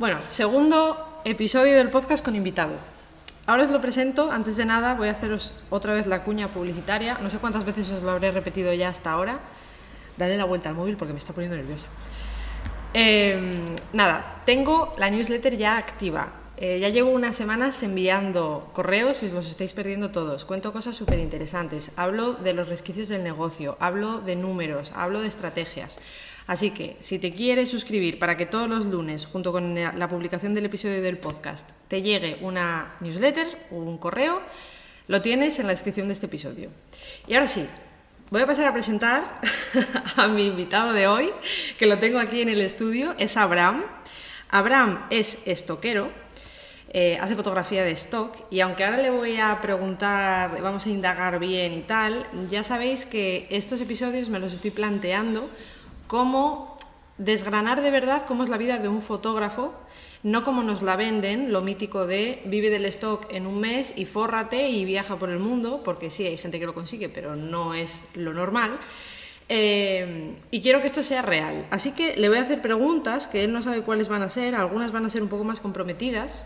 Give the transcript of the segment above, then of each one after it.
Bueno, segundo episodio del podcast con invitado. Ahora os lo presento. Antes de nada, voy a haceros otra vez la cuña publicitaria. No sé cuántas veces os lo habré repetido ya hasta ahora. Dale la vuelta al móvil porque me está poniendo nerviosa. Eh, nada, tengo la newsletter ya activa. Eh, ya llevo unas semanas enviando correos y os los estáis perdiendo todos. Cuento cosas súper interesantes. Hablo de los resquicios del negocio, hablo de números, hablo de estrategias. Así que, si te quieres suscribir para que todos los lunes, junto con la publicación del episodio del podcast, te llegue una newsletter o un correo, lo tienes en la descripción de este episodio. Y ahora sí, voy a pasar a presentar a mi invitado de hoy, que lo tengo aquí en el estudio, es Abraham. Abraham es estoquero, eh, hace fotografía de stock y aunque ahora le voy a preguntar, vamos a indagar bien y tal, ya sabéis que estos episodios me los estoy planteando como desgranar de verdad cómo es la vida de un fotógrafo, no como nos la venden, lo mítico de vive del stock en un mes y fórrate y viaja por el mundo, porque sí, hay gente que lo consigue, pero no es lo normal. Eh, y quiero que esto sea real. Así que le voy a hacer preguntas que él no sabe cuáles van a ser, algunas van a ser un poco más comprometidas,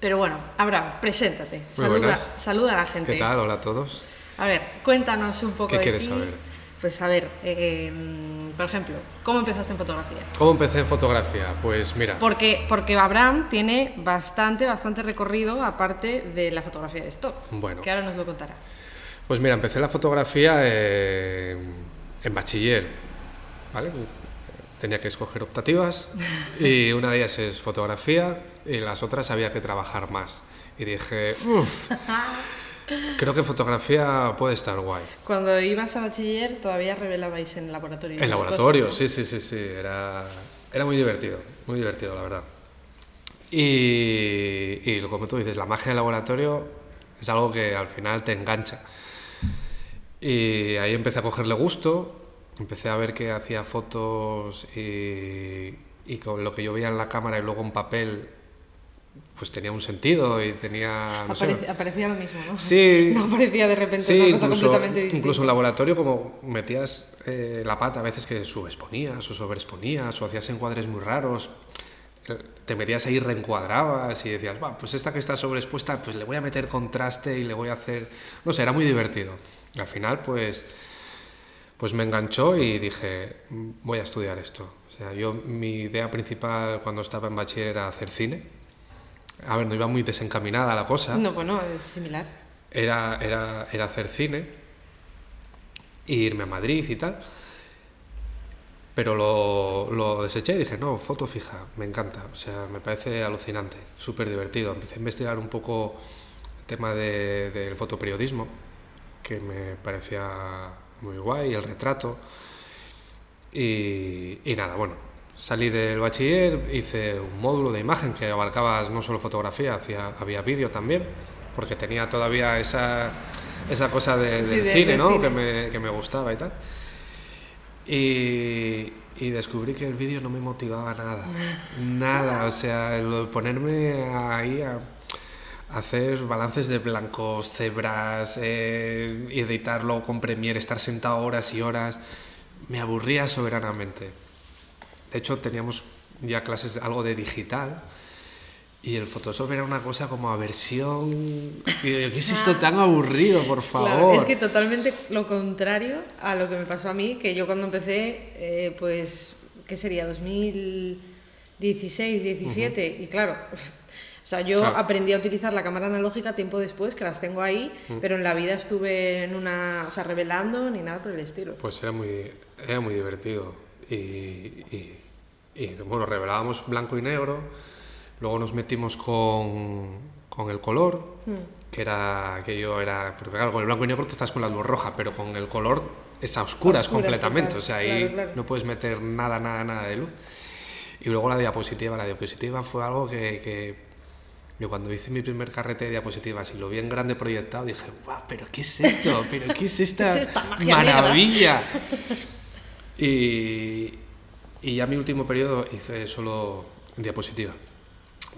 pero bueno, Abraham, preséntate. Saluda, saluda, a la gente. ¿Qué tal? Hola a todos. A ver, cuéntanos un poco ¿Qué quieres saber? Pues a ver, eh, por ejemplo, ¿cómo empezaste en fotografía? ¿Cómo empecé en fotografía? Pues mira. Porque, porque Abraham tiene bastante, bastante recorrido aparte de la fotografía de stock. Bueno. Que ahora nos lo contará. Pues mira, empecé la fotografía eh, en bachiller. ¿Vale? Tenía que escoger optativas y una de ellas es fotografía y las otras había que trabajar más. Y dije, creo que fotografía puede estar guay. Cuando ibas a bachiller todavía revelabais en laboratorio. En laboratorio, sí, sí, sí, sí. Era, era muy divertido, muy divertido, la verdad. Y, y como tú dices, la magia del laboratorio es algo que al final te engancha. Y ahí empecé a cogerle gusto empecé a ver que hacía fotos y, con lo que yo veía en la cámara y luego en papel pues tenía un sentido y tenía... aparecía lo mismo, ¿no? Sí. No aparecía de repente una cosa completamente distinta. Incluso en laboratorio como metías eh, la pata a veces que subexponías o sobreexponías o hacías encuadres muy raros, te metías ahí, reencuadrabas y decías, pues esta que está sobreexpuesta, pues le voy a meter contraste y le voy a hacer... No sé, era muy divertido. Y al final, pues pues me enganchó y dije, voy a estudiar esto. O sea, yo mi idea principal cuando estaba en bachiller era hacer cine. A ver, no iba muy desencaminada la cosa. No, pues no, es similar. Era, era, era hacer cine e irme a Madrid y tal. Pero lo, lo, deseché y dije, no, foto fija, me encanta. O sea, me parece alucinante, súper divertido. Empecé a investigar un poco el tema de, del fotoperiodismo, que me parecía muy guay, el retrato. Y, nada, bueno, salí del bachiller, hice un módulo de imagen que abarcaba no solo fotografía, hacía, había vídeo también, porque tenía todavía esa, esa cosa de, del cine, ¿no? Que, me, que me gustaba y tal. Y, y descubrí que el vídeo no me motivaba nada, nada, o sea, el ponerme ahí a hacer balances de blancos, cebras, eh, editarlo con Premiere, estar sentado horas y horas, me aburría soberanamente. De hecho, teníamos ya clases de algo de digital y el Photoshop era una cosa como aversión. ¿Qué es esto tan aburrido, por favor? es que totalmente lo contrario a lo que me pasó a mí, que yo cuando empecé, eh, pues, ¿qué sería? 2016, 17, y claro, o sea, yo aprendí a utilizar la cámara analógica tiempo después, que las tengo ahí, mm. pero en la vida estuve en una, o sea, revelando ni nada por el estilo. Pues era muy, era muy divertido. Y, y, bueno, revelábamos blanco y negro, luego nos metimos con, con el color, mm. que era, que yo era, porque claro, con el blanco y negro tú estás con la luz roja, pero con el color es a oscuras, completamente, o sea, ahí no puedes meter nada, nada, nada de luz. Y luego la diapositiva, la diapositiva fue algo que, que yo cuando hice mi primer carrete de diapositivas y lo vi en grande proyectado, dije, guau, pero ¿qué es esto? ¿Pero qué es esta, maravilla? y, y ya mi último periodo hice solo diapositiva.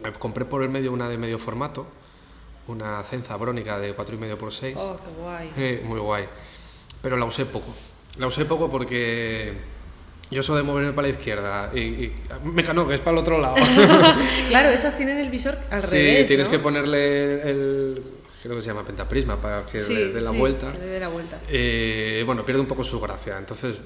Me compré por el medio una de medio formato, una cenza brónica de 4,5 por 6. Oh, qué guay. Eh, muy guay. Pero la usé poco. La usé poco porque yo soy de moverme para la izquierda y, y Mecano, que es para el otro lado. claro, esas tienen el visor al sí, revés. tienes ¿no? que ponerle el, creo que se llama pentaprisma para que Sí, dé la sí, vuelta. que le dé la vuelta. Eh, bueno, pierde un poco su gracia. Entonces,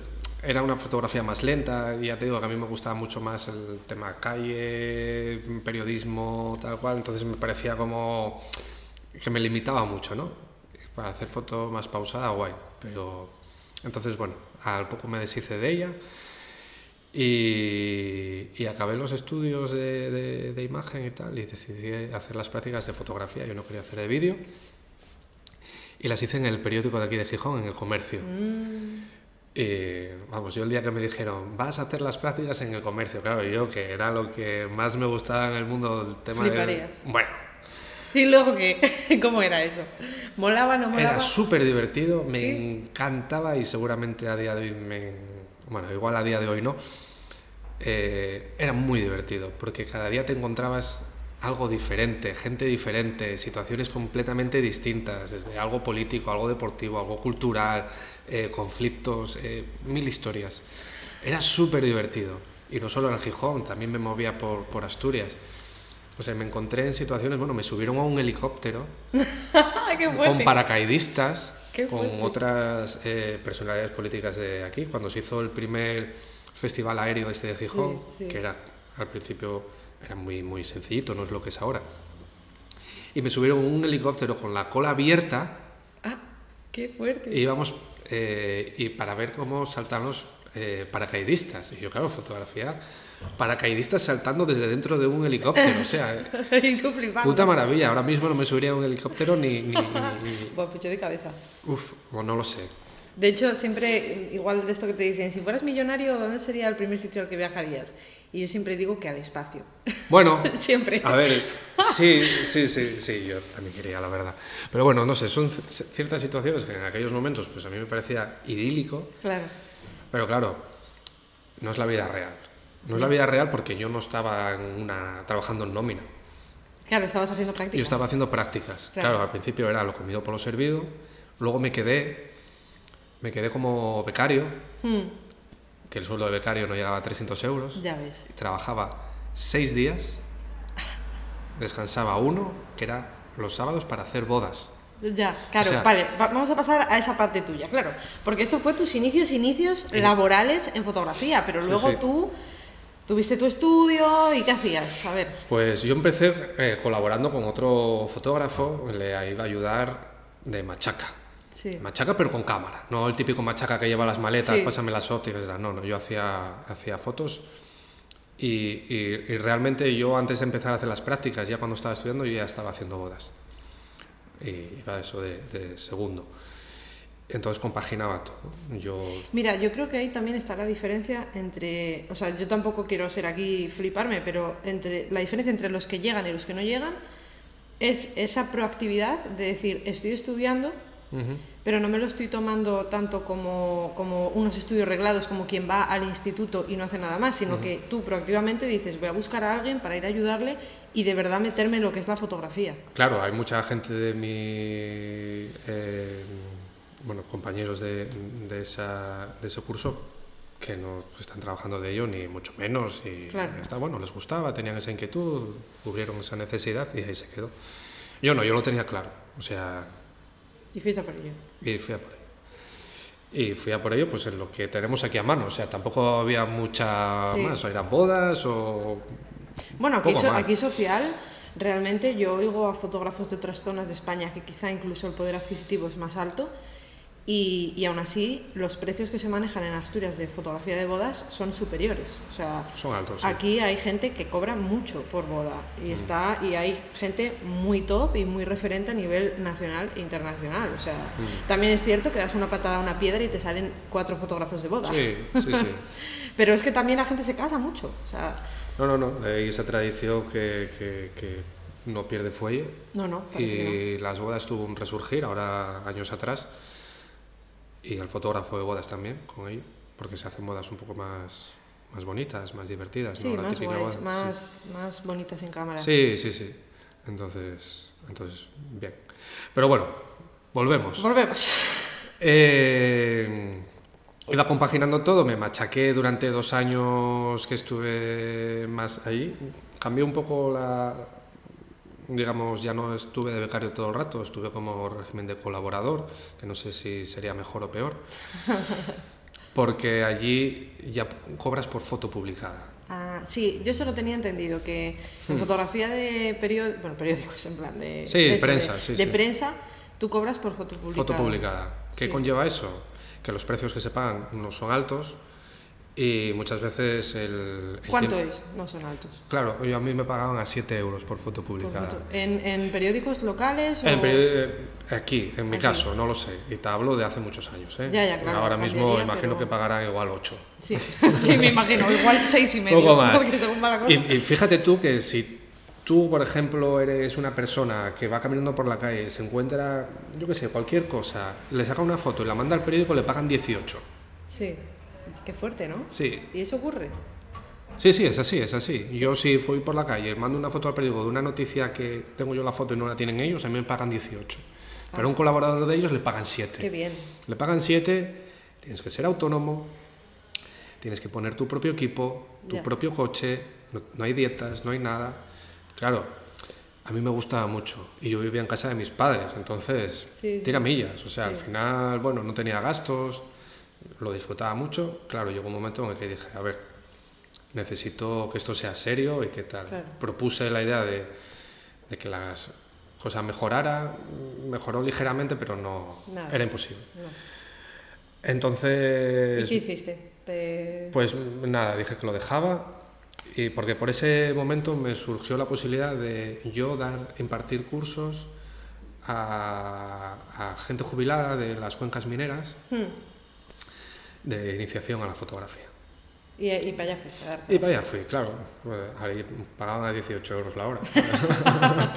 era una fotografía más lenta. Ya te digo que a mí me gustaba mucho más el tema calle, periodismo, tal cual. Entonces, me parecía como que me limitaba mucho, ¿no? Para hacer foto más pausada, guay. Pero, entonces, bueno, al poco me deshice de ella. Y, y acabé los estudios de, de- de imagen y tal, y decidí hacer las prácticas de fotografía. Yo no quería hacer de vídeo. Y las hice en el periódico de aquí de Gijón, en el comercio. Y vamos, yo el día que me dijeron, vas a hacer las prácticas en el comercio, claro, yo que era lo que más me gustaba en el mundo, el tema de... Fliparías. Bueno, ¿Y luego qué? ¿Cómo era eso? ¿Molaba, no molaba? era súper divertido, me ¿Sí? encantaba y seguramente a día de hoy, me, bueno, igual a día de hoy no, eh, era muy divertido, porque cada día te encontrabas algo diferente, gente diferente, situaciones completamente distintas, desde algo político, algo deportivo, algo cultural, eh, conflictos, eh, mil historias. Era súper divertido. Y no solo en Gijón, también me movía por, por Asturias. O sea, me encontré en situaciones, bueno, me subieron a un helicóptero ¡Ay, qué con paracaidistas, con otras eh, personalidades políticas de aquí, cuando se hizo el primer festival aéreo este de Gijón, Sí, sí. que era al principio era muy, muy sencillito, no es lo que es ahora. Y me subieron un helicóptero con la cola abierta ¡Ah! ¡Qué fuerte! y íbamos eh, y para ver cómo saltan los eh, paracaidistas. Y yo, claro, fotografía paracaidistas saltando desde dentro de un helicóptero. O sea, puta maravilla. Ahora mismo no me subiría a un helicóptero ni... ni, ni- ni- Buah, pues yo de cabeza. Uf, o no lo sé. De hecho, siempre, igual de esto que te dicen, si fueras millonario, ¿dónde sería el primer sitio al que viajarías? Y yo siempre digo que al espacio. Bueno, siempre. a ver, sí, sí, sí, sí, yo también quería, la verdad. Pero bueno, no sé, son ciertas situaciones que en aquellos momentos pues a mí me parecía idílico, Claro. pero claro, no es la vida real. No es la vida real porque yo no estaba en una, trabajando en nómina. Claro, estabas haciendo prácticas. Yo estaba haciendo prácticas. Claro. Claro. al principio era lo comido por lo servido, luego me quedé, me quedé como becario, Hmm, que el sueldo de becario no llegaba a 300 euros. ya ves. Trabajaba seis días, descansaba uno, que era los sábados para hacer bodas. Ya, claro, O sea- vale, va- vamos a pasar a esa parte tuya, claro. Porque esto fue tus inicios, inicios laborales en fotografía, pero Sí, luego sí. tú tuviste tu estudio y ¿qué hacías? A ver. Pues yo empecé eh, colaborando con otro fotógrafo, le iba a ayudar de machaca. Sí. Machaca pero con cámara, no el típico machaca que lleva las maletas, Sí. pásame las ópticas, no, no, yo hacía, hacía fotos y, y- y realmente yo antes de empezar a hacer las prácticas, ya cuando estaba estudiando, yo ya estaba haciendo bodas. Y iba eso de, de segundo. Entonces compaginaba todo. Yo Mira, yo creo que ahí también está la diferencia entre, o sea, yo tampoco quiero ser aquí fliparme, pero entre la diferencia entre los que llegan y los que no llegan es esa proactividad de decir, estoy estudiando. Pero no me lo estoy tomando tanto como, como unos estudios reglados, como quien va al instituto y no hace nada más, sino que tú proactivamente dices, voy a buscar a alguien para ir a ayudarle y de verdad meterme en lo que es la fotografía. Claro, hay mucha gente de mi. eh, bueno, compañeros de, de, esa, de ese curso que no están trabajando de ello, ni mucho menos. Y Claro. está, bueno, les gustaba, tenían esa inquietud, cubrieron esa necesidad y ahí se quedó. Yo no, yo lo tenía claro. O sea, Y fuiste a por ello. y fui a por ello. Y fui a por ello, pues en lo que tenemos aquí a mano. O sea, tampoco había mucha Sí. más. O eran bodas o. Bueno, aquí, so- aquí social, realmente yo oigo a fotógrafos de otras zonas de España que quizá incluso el poder adquisitivo es más alto y, y aún así los precios que se manejan en Asturias de fotografía de bodas son superiores. O sea, Son altos. sí. aquí hay gente que cobra mucho por boda y, está, y hay gente muy top y muy referente a nivel nacional e internacional. O sea, también es cierto que das una patada a una piedra y te salen cuatro fotógrafos de boda. Sí, sí, sí. Pero es que también la gente se casa mucho. O sea, No, no, no. Hay esa tradición que, que- que no pierde fuelle. no, no. que no. Y las bodas tuvo un resurgir ahora años atrás. Y el fotógrafo de bodas también con ello. Porque se hacen bodas un poco más, más bonitas, más divertidas. Sí, ¿no? Más guays, más, más bonitas en cámara. Sí, sí, sí. sí. Entonces, entonces, bien. Pero bueno, volvemos. Volvemos. Eh, iba compaginando todo, me machaqué durante dos años que estuve más ahí. Cambió un poco la. Digamos, ya no estuve de becario todo el rato, estuve como régimen de colaborador, que no sé si sería mejor o peor. Porque allí ya cobras por foto publicada. Ah, sí, yo se lo tenía entendido, que en fotografía de periódicos, bueno, periódicos en plan de... Sí, de eso, prensa, de, sí, de sí. prensa, tú cobras por foto publicada. Foto publicada. ¿Qué Sí. conlleva eso? Que los precios que se pagan no son altos y muchas veces el... el ¿Cuánto tiempo- es? No son altos. Claro, yo a mí me pagaban a 7 euros por foto Por publicada. foto. ¿En, en periódicos locales o...? En peri- eh, aquí, en mi Aquí. caso, no lo sé. Y te hablo de hace muchos años. ¿eh? Ya, ya, claro, Ahora mismo imagino pero- que pagarán igual 8. Sí, sí, me imagino, igual seis y medio. Poco más. Y, y fíjate tú que si tú, por ejemplo, eres una persona que va caminando por la calle, se encuentra, yo qué sé, cualquier cosa, le saca una foto y la manda al periódico, le pagan 18. Sí, qué fuerte, ¿no? Sí, ¿Y eso ocurre? sí, sí, es así, es así. Yo si fui por la calle, mando una foto al periódico de una noticia que tengo yo la foto y no la tienen ellos, a mí me pagan 18. Pero a un colaborador de ellos le pagan 7. Qué bien. Le pagan 7, tienes que ser autónomo, tienes que poner tu propio equipo, tu Ya. propio coche, no, no hay dietas, no hay nada. Claro, a mí me gustaba mucho y yo vivía en casa de mis padres, entonces Sí, sí. tira millas. O sea, al final, bueno, no tenía gastos, lo disfrutaba mucho. Claro, llegó un momento en el que dije, a ver, necesito que esto sea serio y qué tal. Claro. Propuse la idea de, de que las cosas mejoraran, mejoró ligeramente, pero no Nada. era imposible. No. ¿Y Entonces, qué hiciste? Te... pues nada, dije que lo dejaba y porque por ese momento me surgió la posibilidad de yo dar, impartir cursos a, a gente jubilada de las cuencas mineras Hmm. De iniciación a la fotografía. Y, y para allá fuiste a Y para allá fui, claro. eh, Ahí pagaban a 18 euros la hora.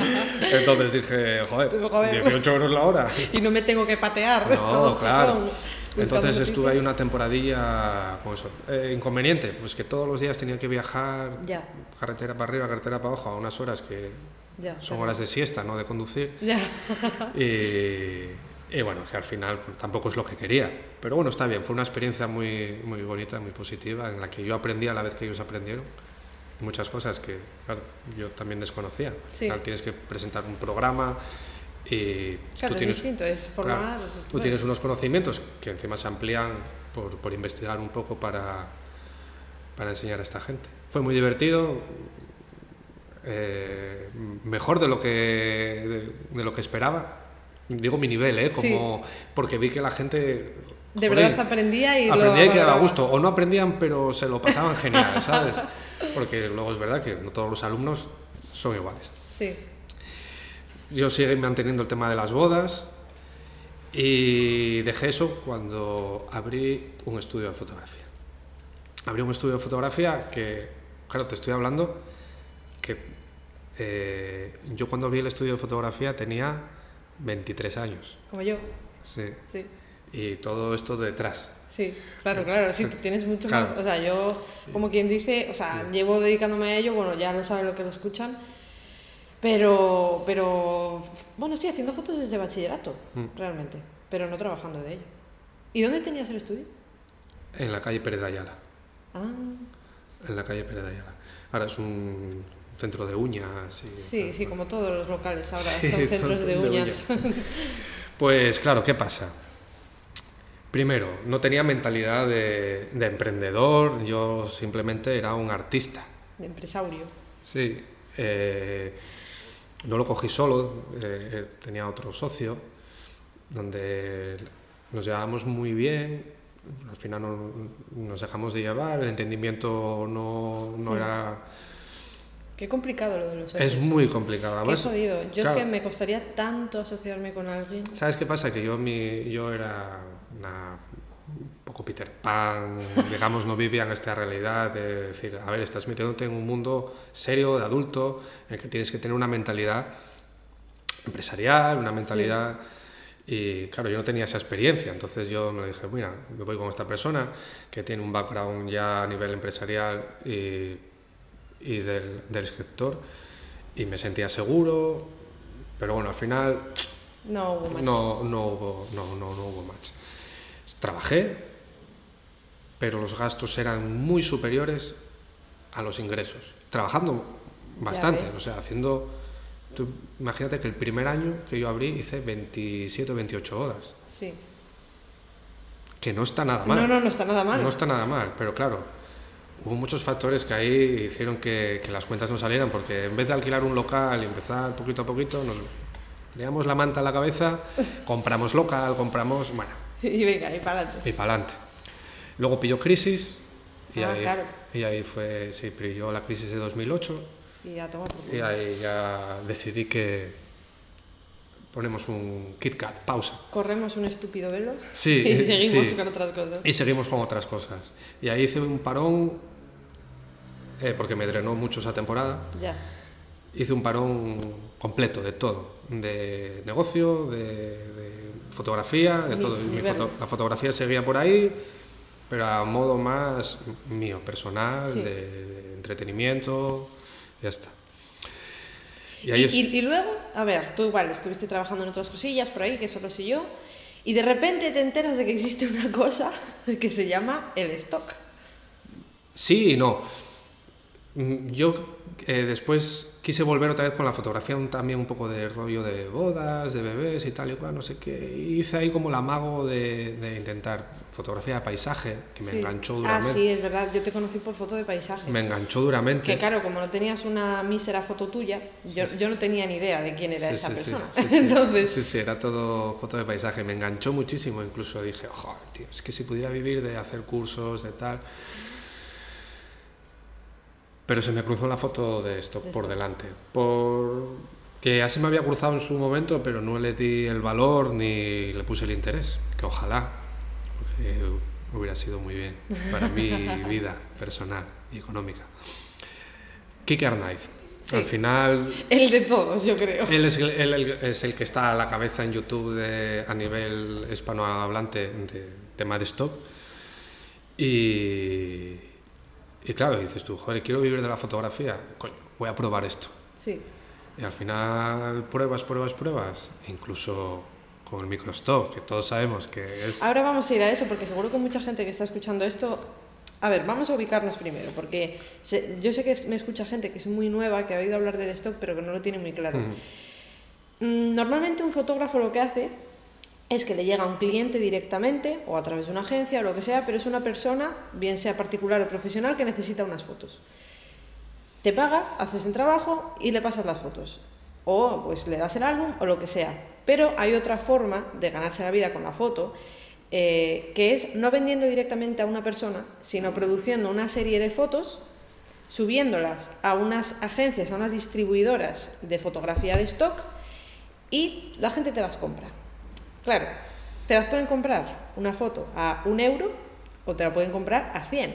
Entonces dije, joder, Joder. 18 euros la hora. Y no me tengo que patear. No, claro. Entonces estuve ahí una temporadilla con eso. Eh, inconveniente, pues que todos los días tenía que viajar Ya, carretera para arriba, carretera para abajo, a unas horas que ya. son claro. horas de siesta, no de conducir. Ya. Y, y bueno, que al final pues, tampoco es lo que quería. Pero bueno, está bien, fue una experiencia muy, muy bonita, muy positiva, en la que yo aprendí a la vez que ellos aprendieron muchas cosas que claro, yo también desconocía. Al Sí. final tienes que presentar un programa y Claro, tú es tienes, distinto, es claro, formar. tú tienes unos conocimientos que encima se amplían por, por investigar un poco para, para enseñar a esta gente. Fue muy divertido, eh, mejor de lo que, de, de lo que esperaba. Digo mi nivel, ¿eh? Como, porque vi que la gente... De verdad aprendía y lo aprendía y quedaba a gusto. O no aprendían, pero se lo pasaban genial, ¿sabes? Porque luego es verdad que no todos los alumnos son iguales. Sí. Yo sigo manteniendo el tema de las bodas y dejé eso cuando abrí un estudio de fotografía. Abrí un estudio de fotografía que, claro, te estoy hablando que eh, yo cuando abrí el estudio de fotografía tenía 23 años. Como yo. Sí. Sí. Y todo esto detrás. Sí, claro, claro, sí, tú tienes mucho Claro. más, o sea, yo, como quien dice, o sea, llevo dedicándome a ello, bueno, ya lo saben lo que lo escuchan, pero, pero, bueno, estoy haciendo fotos desde bachillerato, Mm. realmente, pero no trabajando de ello. ¿Y dónde tenías el estudio? En la calle Pérez de Ayala. Ah, En la calle Pérez de Ayala. Ahora es un centro de uñas. Y, sí, sí, como todos los locales ahora, Sí, son centros son de de uñas. Pues claro, ¿qué pasa? Primero, no tenía mentalidad de, de emprendedor, yo simplemente era un artista. de empresario. Sí, eh, no lo cogí solo, eh, eh, tenía otro socio, donde nos llevábamos muy bien, al final no- nos dejamos de llevar, el entendimiento no, no Mm. era... Qué complicado lo de los Es socios. muy complicado. Qué jodido. Yo claro. es que me costaría tanto asociarme con alguien. ¿Sabes qué pasa? Que yo, mi, yo era una, un poco Peter Pan, digamos, no vivía en esta realidad de decir, a ver, estás metiéndote en un mundo serio, de adulto, en el que tienes que tener una mentalidad empresarial, una mentalidad... Y claro, yo no tenía esa experiencia, entonces yo me dije, mira, me voy con esta persona que tiene un background ya a nivel empresarial y, y del, del sector, y me sentía seguro, pero bueno, al final No hubo match. no, no, hubo, no, no, no hubo match. Trabajé pero los gastos eran muy superiores a los ingresos. Trabajando bastante, o sea, haciendo... Tú imagínate que el primer año que yo abrí hice 27 o 28 bodas, Sí. que no está nada mal. No, no, no está nada mal. No está nada mal, pero claro, hubo muchos factores que ahí hicieron que, que las cuentas no salieran, porque en vez de alquilar un local y empezar poquito a poquito, nos leamos la manta a la cabeza, compramos local, compramos, bueno, Y venga, y para adelante. y para adelante. Luego pilló crisis, y, Ah, ahí, claro. y ahí fue, sí, pilló la crisis de 2008, Y ya y ahí ya decidí que ponemos un Kit Kat, pausa. Corremos un estúpido velo Sí, y eh, seguimos sí. con otras cosas. Y seguimos con otras cosas. Y ahí hice un parón, eh, porque me drenó mucho esa temporada. Ya. Hice un parón completo de todo, de negocio, de, de fotografía, de todo. Mi foto- la fotografía seguía por ahí, pero a modo más mío, personal, Sí. de, de entretenimiento, ya está. Y Y, ahí es- y- y luego, a ver, tú igual estuviste trabajando en otras cosillas por ahí, que eso lo sé yo, y de repente te enteras de que existe una cosa que se llama el stock. Sí y no. Mm, Yo eh, después quise volver otra vez con la fotografía, también un poco de rollo de bodas, de bebés y tal y cual, no sé qué. Hice ahí como el amago de, de intentar fotografía de paisaje, que me Sí. enganchó Ah, duramente. sí, es verdad, yo te conocí por foto de paisaje. Me enganchó duramente. Que claro, como no tenías una mísera foto tuya, yo, yo no tenía ni idea de quién era Sí, esa sí, sí, persona. sí, sí. Entonces, Sí, sí, era todo foto de paisaje. Me enganchó muchísimo. Incluso dije, joder, tío, es que si pudiera vivir de hacer cursos, de tal. Pero se me cruzó la foto de esto De por delante. Por que así me había cruzado en su momento, pero no le di el valor ni le puse el interés. Que ojalá, porque hubiera sido muy bien para mi vida personal y económica. Kike Arnaiz. Sí. Al final el de todos, yo creo. él es el, él es el que está a la cabeza en YouTube de- a nivel hispanohablante de tema de stock. Y, y claro, dices tú, joder, quiero vivir de la fotografía. Coño, voy a probar esto. Sí. Y al final pruebas, pruebas, pruebas. Incluso con el microstock, que todos sabemos que es... Ahora vamos a ir a eso porque seguro que mucha gente que está escuchando esto... A ver, vamos a ubicarnos primero, porque yo sé que me escucha gente que es muy nueva, que ha oído hablar del stock, pero que no lo tiene muy claro. Mm, Normalmente un fotógrafo lo que hace es que le llega un cliente directamente o a través de una agencia o lo que sea, pero es una persona, bien sea particular o profesional, que necesita unas fotos. Te paga, haces el trabajo y le pasas las fotos. O pues le das el álbum o lo que sea. Pero hay otra forma de ganarse la vida con la foto, eh, que es no vendiendo directamente a una persona, sino produciendo una serie de fotos subiéndolas a unas agencias, a unas distribuidoras de fotografía de stock y la gente te las compra. Claro, te las pueden comprar una foto a un euro o te la pueden comprar a 100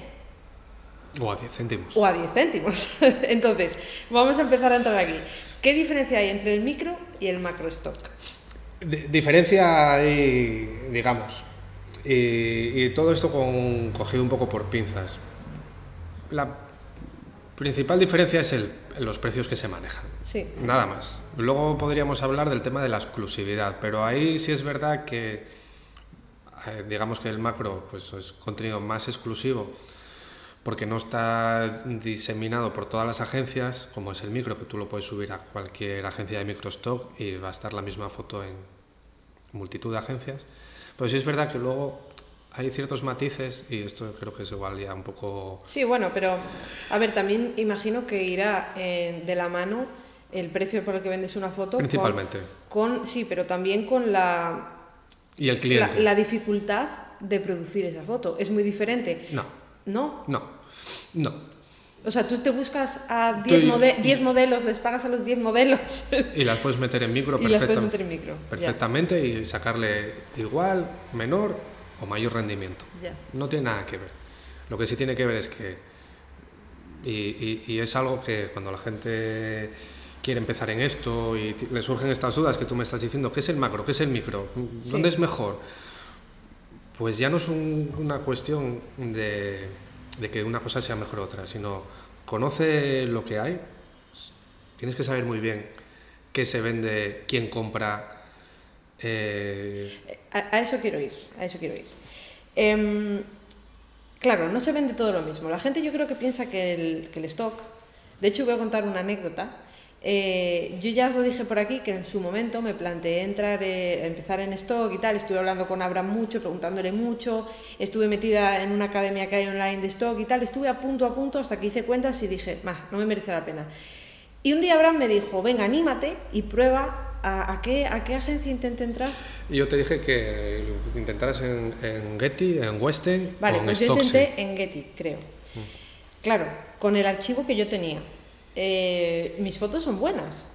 O a 10 céntimos. o a 10 céntimos. Entonces, vamos a empezar a entrar aquí. ¿Qué diferencia hay entre el micro y el macro stock? Di- diferencia hay, digamos, y, y todo esto con, cogido un poco por pinzas. La principal diferencia es el, los precios que se manejan. Sí, Nada más. Luego podríamos hablar del tema de la exclusividad, pero ahí sí es verdad que, eh, digamos que el macro pues, es contenido más exclusivo porque no está diseminado por todas las agencias, como es el micro, que tú lo puedes subir a cualquier agencia de microstock y va a estar la misma foto en multitud de agencias. Pero sí es verdad que luego hay ciertos matices y esto creo que es igual ya un poco... sí, bueno, pero a ver, también imagino que irá eh, de la mano el precio por el que vendes una foto. Principalmente. Con, sí, pero también con la, Y el cliente. la dificultad de producir esa foto. Es muy diferente. No, ¿No? no, no. O sea, tú te buscas a Tú 10 y- mode- 10 modelos, les pagas a los 10 modelos Y las puedes meter en micro y las puedes meter en micro. Ya, perfectamente y sacarle igual, menor o mayor rendimiento. No tiene nada que ver. Lo que sí tiene que ver es que, y, y- y es algo que cuando la gente quiere empezar en esto y le surgen estas dudas que tú me estás diciendo, ¿qué es el macro? ¿Qué es el micro? ¿Dónde Sí. es mejor? Pues ya no es un- una cuestión de, de que una cosa sea mejor otra, sino conoce lo que hay, tienes que saber muy bien qué se vende, quién compra. Eh, A, eso quiero ir, a eso quiero ir. Em, Claro, no se vende todo lo mismo. La gente yo creo que piensa que el, stock, de hecho voy a contar una anécdota, eh, yo ya os lo dije por aquí que en su momento me planteé entrar, eh, empezar en stock y tal. Estuve hablando con Abraham mucho, preguntándole mucho. Estuve metida en una academia que hay online de stock y tal. Estuve a punto a punto hasta que hice cuentas y dije, no me merece la pena. Y un día Abraham me dijo, venga, anímate y prueba a, qué, a qué agencia intente entrar. Yo te dije que intentaras en, en Getty, en Western. Vale, pues yo intenté en Getty, creo. Mm. Claro, con el archivo que yo tenía. Eh, mis fotos son buenas,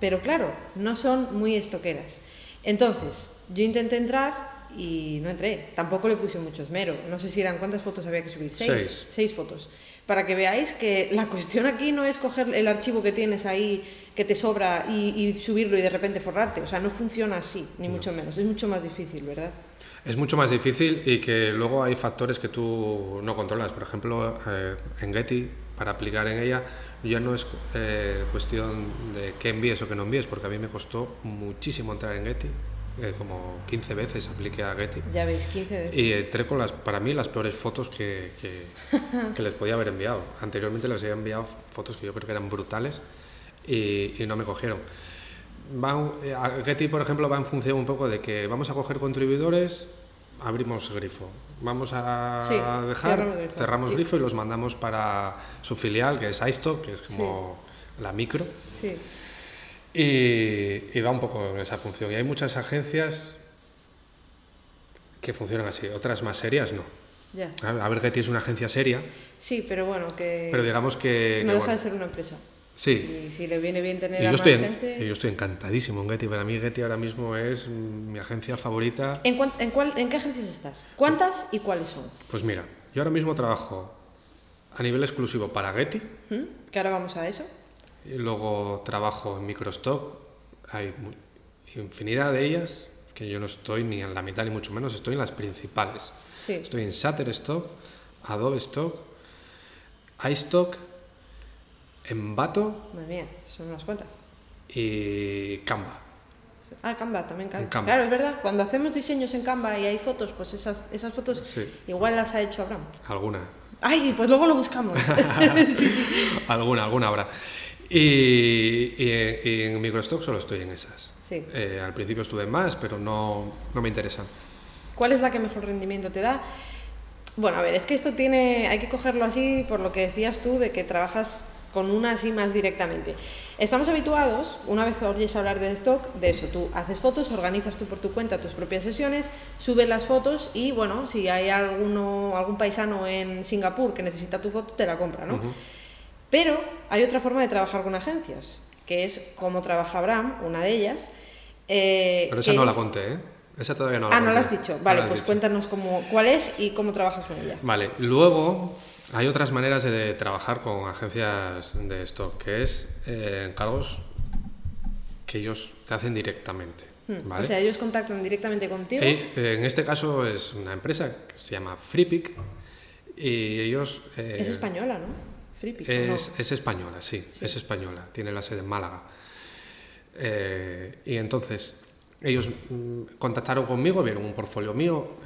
pero claro, no son muy estoqueras. Entonces, yo intenté entrar y no entré. Tampoco le puse mucho esmero. No sé si eran cuántas fotos había que subir. Seis. Seis, fotos. Para que veáis que la cuestión aquí no es coger el archivo que tienes ahí, que te sobra, y, subirlo y de repente forrarte. O sea, no funciona así, ni mucho menos. Es mucho más difícil, ¿verdad? Es mucho más difícil y que luego hay factores que tú no controlas. Por ejemplo, eh, en Getty, para aplicar en ella, ya no es eh, cuestión de qué envíes o qué no envíes, porque a mí me costó muchísimo entrar en Getty. Eh, como 15 veces apliqué a Getty. Ya veis, 15 veces. Y entré con las, para mí, las peores fotos que, que, que les podía haber enviado. Anteriormente les había enviado fotos que yo creo que eran brutales y, y no me cogieron. Van, eh, Getty, por ejemplo, va en función un poco de que vamos a coger contribuidores, abrimos grifo. Vamos a dejar, cerramos grifo. y los mandamos para su filial, que es iStock, que es como la micro. Sí. Y, va un poco en esa función. Y hay muchas agencias que funcionan así, otras más serias no. Ya. A ver, Getty es una agencia seria. Sí, pero bueno, que. Pero digamos que. No deja de ser una empresa. Sí. Y si le viene bien tener y yo a estoy, más gente... Yo estoy encantadísimo en Getty. Para mí Getty ahora mismo es mi agencia favorita. ¿En, en, cuál, ¿En qué agencias estás? ¿Cuántas y cuáles son? Pues mira, yo ahora mismo trabajo a nivel exclusivo para Getty. Que ahora vamos a eso. Luego trabajo en Microstock. Hay infinidad de ellas, que yo no estoy ni en la mitad ni mucho menos, estoy en las principales. Sí. Estoy en Shutterstock, Adobe Stock, iStock Envato. Madre mía, son unas cuantas. Y Canva. Ah, Canva, también Canva. Claro, es verdad. Cuando hacemos diseños en Canva y hay fotos, pues esas, esas fotos igual las ha hecho Abraham. Alguna. Ay, pues luego lo buscamos. Alguna, alguna habrá. Y, y, en Microstock solo estoy en esas. Sí. Eh, al principio estuve en más, pero no, no me interesan. ¿Cuál es la que mejor rendimiento te da? Bueno, a ver, es que esto tiene, hay que cogerlo así por lo que decías tú de que trabajas con una así más directamente. Estamos habituados, una vez oyes hablar de stock, de eso, tú haces fotos, organizas tú por tu cuenta tus propias sesiones, subes las fotos y bueno, si hay alguno, algún paisano en Singapur que necesita tu foto, te la compra, ¿no? Pero hay otra forma de trabajar con agencias, que es como trabaja Abraham, una de ellas. Eh, Pero esa no la conté, ¿eh? Esa todavía no la Ah, no la has dicho. Vale, pues cuéntanos cómo, cuál es y cómo trabajas con ella. Vale, luego hay otras maneras de trabajar con agencias de esto, que es eh, encargos que ellos te hacen directamente. Hmm, o sea, ellos contactan directamente contigo. Eh, en este caso es una empresa que se llama FreePick y ellos... Eh, es española, ¿no? Es, es española, sí, es española. Tiene la sede en Málaga. y entonces ellos mm, contactaron conmigo, vieron un portfolio mío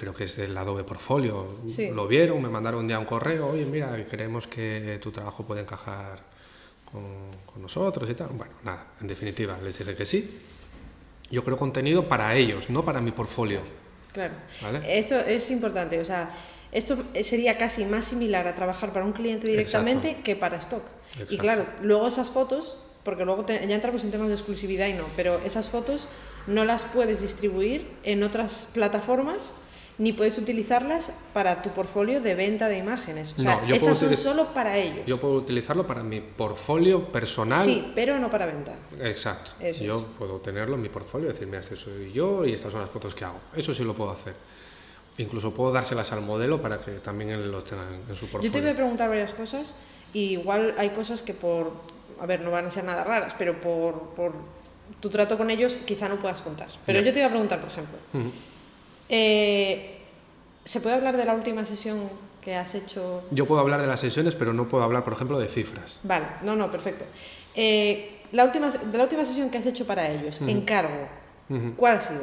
creo que es del Adobe Portfolio, lo vieron, me mandaron un día un correo, oye, mira, creemos que tu trabajo puede encajar con, nosotros y tal. Bueno, nada, en definitiva, les dije que sí. Yo creo contenido para ellos, no para mi portfolio. Claro, eso es importante, o sea, esto sería casi más similar a trabajar para un cliente directamente que para stock. Y claro, luego esas fotos, porque luego ya entramos en temas de exclusividad y no, pero esas fotos no las puedes distribuir en otras plataformas ni puedes utilizarlas para tu portfolio de venta de imágenes. O sea, esas son solo para ellos. Yo puedo utilizarlo para mi portfolio personal. Sí, pero no para venta. Exacto. yo puedo tenerlo en mi portfolio decir, mira, este soy yo y estas son las fotos que hago. Eso sí lo puedo hacer. Incluso puedo dárselas al modelo para que también él los tenga en su portfolio. Yo te voy a preguntar varias cosas y igual hay cosas que por, a ver, no van a ser nada raras, pero por, por tu trato con ellos quizá no puedas contar. Pero yo te voy a preguntar, por ejemplo, eh, ¿Se puede hablar de la última sesión que has hecho? Yo puedo hablar de las sesiones, pero no puedo hablar, por ejemplo, de cifras. Vale, no, no, perfecto. Eh, la última, de la última sesión que has hecho para ellos, encargo, ¿cuál ha sido?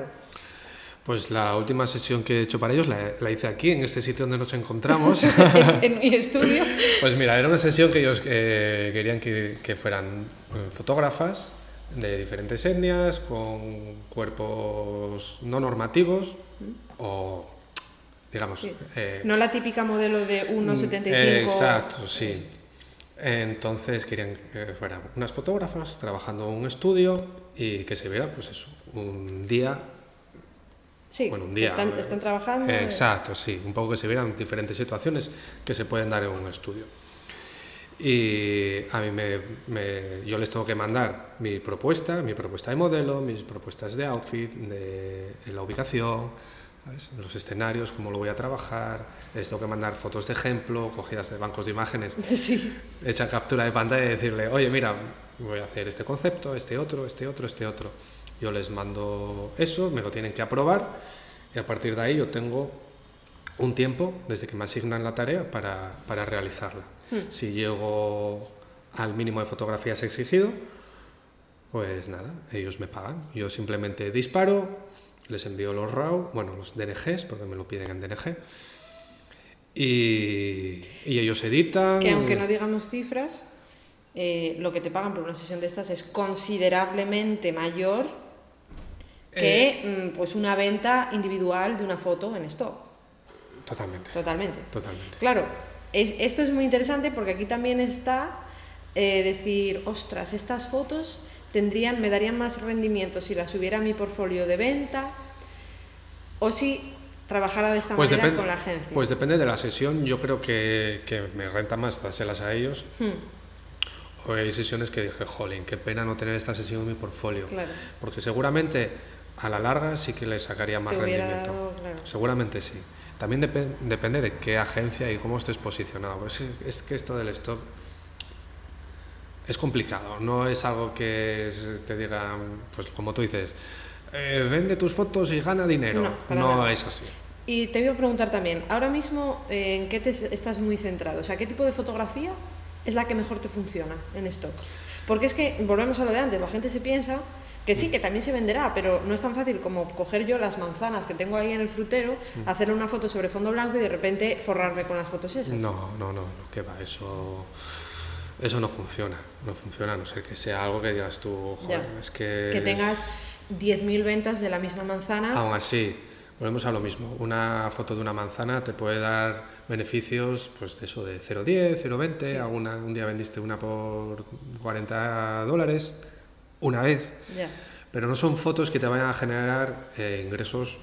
Pues la última sesión que he hecho para ellos la, la hice aquí, en este sitio donde nos encontramos. en, en mi estudio. Pues mira, era una sesión que ellos eh, querían que, que fueran eh, fotógrafas de diferentes etnias, con cuerpos no normativos o, digamos... Sí. eh, No la típica modelo de 1,75. eh, exacto, sí. Entonces querían que fueran unas fotógrafas trabajando en un estudio y que se viera, pues eso, un día Sí, bueno, un día. Están, eh, están trabajando. eh, Exacto, sí. Un poco que se vieran diferentes situaciones que se pueden dar en un estudio. Y a mí me, me- yo les tengo que mandar mi propuesta, mi propuesta de modelo, mis propuestas de outfit, de, en la ubicación, ¿sabes? los escenarios, cómo lo voy a trabajar. Les tengo que mandar fotos de ejemplo, cogidas de bancos de imágenes, Sí. hecha captura de pantalla y decirle, oye, mira, voy a hacer este concepto, este otro, este otro, este otro. Yo les mando eso, me lo tienen que aprobar y a partir de ahí yo tengo un tiempo desde que me asignan la tarea para, para realizarla. Si llego al mínimo de fotografías exigido, pues nada, ellos me pagan. Yo simplemente disparo, les envío los RAW, bueno, los DNGs, porque me lo piden en DNG, y, y ellos editan. Que aunque no digamos cifras, eh, lo que te pagan por una sesión de estas es considerablemente mayor que Eh. mm, pues una venta individual de una foto en stock. Totalmente, Totalmente. totalmente. Claro, es- esto es muy interesante porque aquí también está eh, decir, ostras, estas fotos tendrían, me darían más rendimiento si las subiera a mi portfolio de venta o si trabajara de esta Pues, manera con la agencia. pues depende de la sesión. Yo creo que, que me renta más dárselas a ellos. Hmm, O hay sesiones que dije, jolín, qué pena no tener esta sesión en mi portfolio. claro. Porque seguramente a la larga sí que le sacaría más rendimiento. dado, claro. Seguramente sí. También depe- depende de qué agencia y cómo estés posicionado. Pues es, es que esto del stock es complicado. No es algo que te digan, pues como tú dices, "Eh, vende tus fotos y gana dinero. No, no es así. Y te iba a preguntar también, ahora mismo, eh, ¿en qué te es- estás muy centrado? O sea, ¿qué tipo de fotografía es la que mejor te funciona en stock? Porque es que, volvemos a lo de antes, la gente se piensa que sí, que también se venderá, pero no es tan fácil como coger yo las manzanas que tengo ahí en el frutero, hacerle una foto sobre fondo blanco y de repente forrarme con las fotos esas. No, no, no, no, que va, eso, eso no funciona. No funciona, a no ser que sea algo que digas tú, joder, Ya. es que. Que tengas 10.000 ventas de la misma manzana. Aún así, volvemos a lo mismo. Una foto de una manzana te puede dar beneficios, pues de eso, de 0,10, 0,20. Sí. Un día vendiste una por 40 dólares, una vez. Pero no son fotos que te vayan a generar eh, ingresos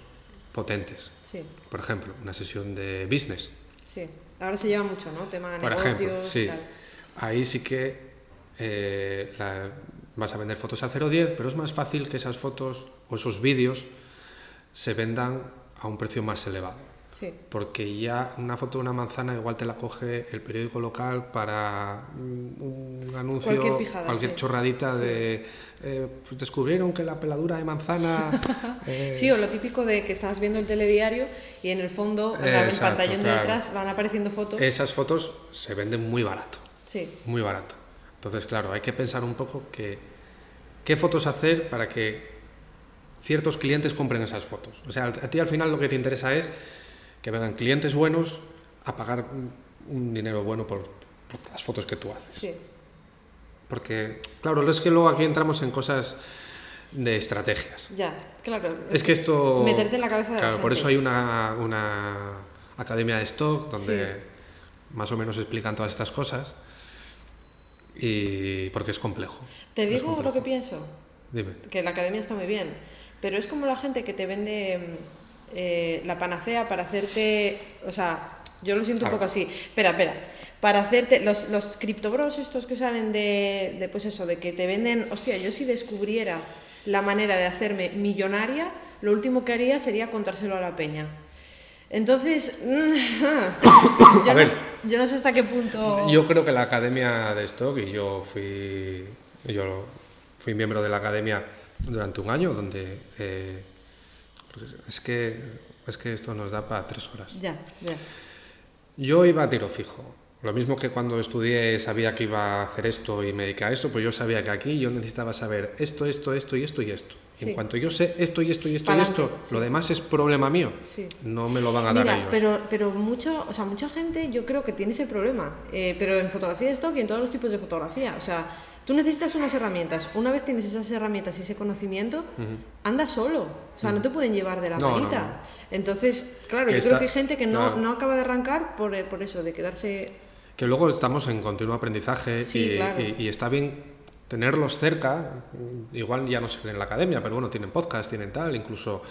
potentes. sí, Por ejemplo, una sesión de business. sí. Ahora se lleva mucho, ¿no? Tema de Por negocios ejemplo, sí. tal. Ahí sí que eh, la- vas a vender fotos a 0,10, pero es más fácil que esas fotos o esos vídeos se vendan a un precio más elevado. Sí, Porque ya una foto de una manzana igual te la coge el periódico local para mm, un anuncio, Cualquier pijada, cualquier sí. chorradita Sí. de eh, pues descubrieron que la peladura de manzana... eh, Sí, o lo típico de que estás viendo el telediario y en el fondo, en el pantallón de detrás, van apareciendo fotos. Esas fotos se venden muy barato. Sí, muy barato. Entonces, claro, hay que pensar un poco que qué fotos hacer para que ciertos clientes compren esas fotos. O sea, a ti al final lo que te interesa es que vengan clientes buenos a pagar un, dinero bueno por, por las fotos que tú haces. sí, Porque, claro, es que luego aquí entramos en cosas de estrategias. ya, claro. Es que esto... Meterte en la cabeza de la Claro, por gente. eso hay una, una academia de stock donde Sí. más o menos explican todas estas cosas y porque es complejo. Te digo lo que pienso, Dime. que la academia está muy bien, pero es como la gente que te vende eh, la panacea para hacerte, o sea, yo lo siento un poco así. Espera, espera. Para hacerte los, los criptobros estos que salen de, de, pues eso, de que te venden, hostia, yo si descubriera la manera de hacerme millonaria, lo último que haría sería contárselo a la peña. Entonces, yo, no, ver. yo no sé hasta qué punto... Yo creo que la academia de stock y yo fui yo fui miembro de la academia durante un año donde eh, es que es que esto nos da para tres horas. Ya, ya. Yo iba a tiro fijo. Lo mismo que cuando estudié sabía que iba a hacer esto y me dediqué a esto, pues yo sabía que aquí yo necesitaba saber esto, esto, esto y esto y esto. Sí. En cuanto yo sé esto y esto y esto Pa'lante, y esto, sí. lo demás es problema mío. Sí. No me lo van a dar Mira, ellos. pero, pero mucho, o sea, mucha gente yo creo que tiene ese problema, eh, pero en fotografía de stock y en todos los tipos de fotografía. O sea, tú necesitas unas herramientas. Una vez tienes esas herramientas y ese conocimiento, anda solo. O sea, no te pueden llevar de la No, manita. no. Entonces, claro, Que yo está- creo que hay gente que no, claro. acaba de arrancar por, eh, por eso, de quedarse... Que luego estamos en continuo aprendizaje Sí, y, claro. y- y está bien tenerlos cerca. Igual ya no sé en la academia, pero bueno, tienen podcast, tienen tal. Incluso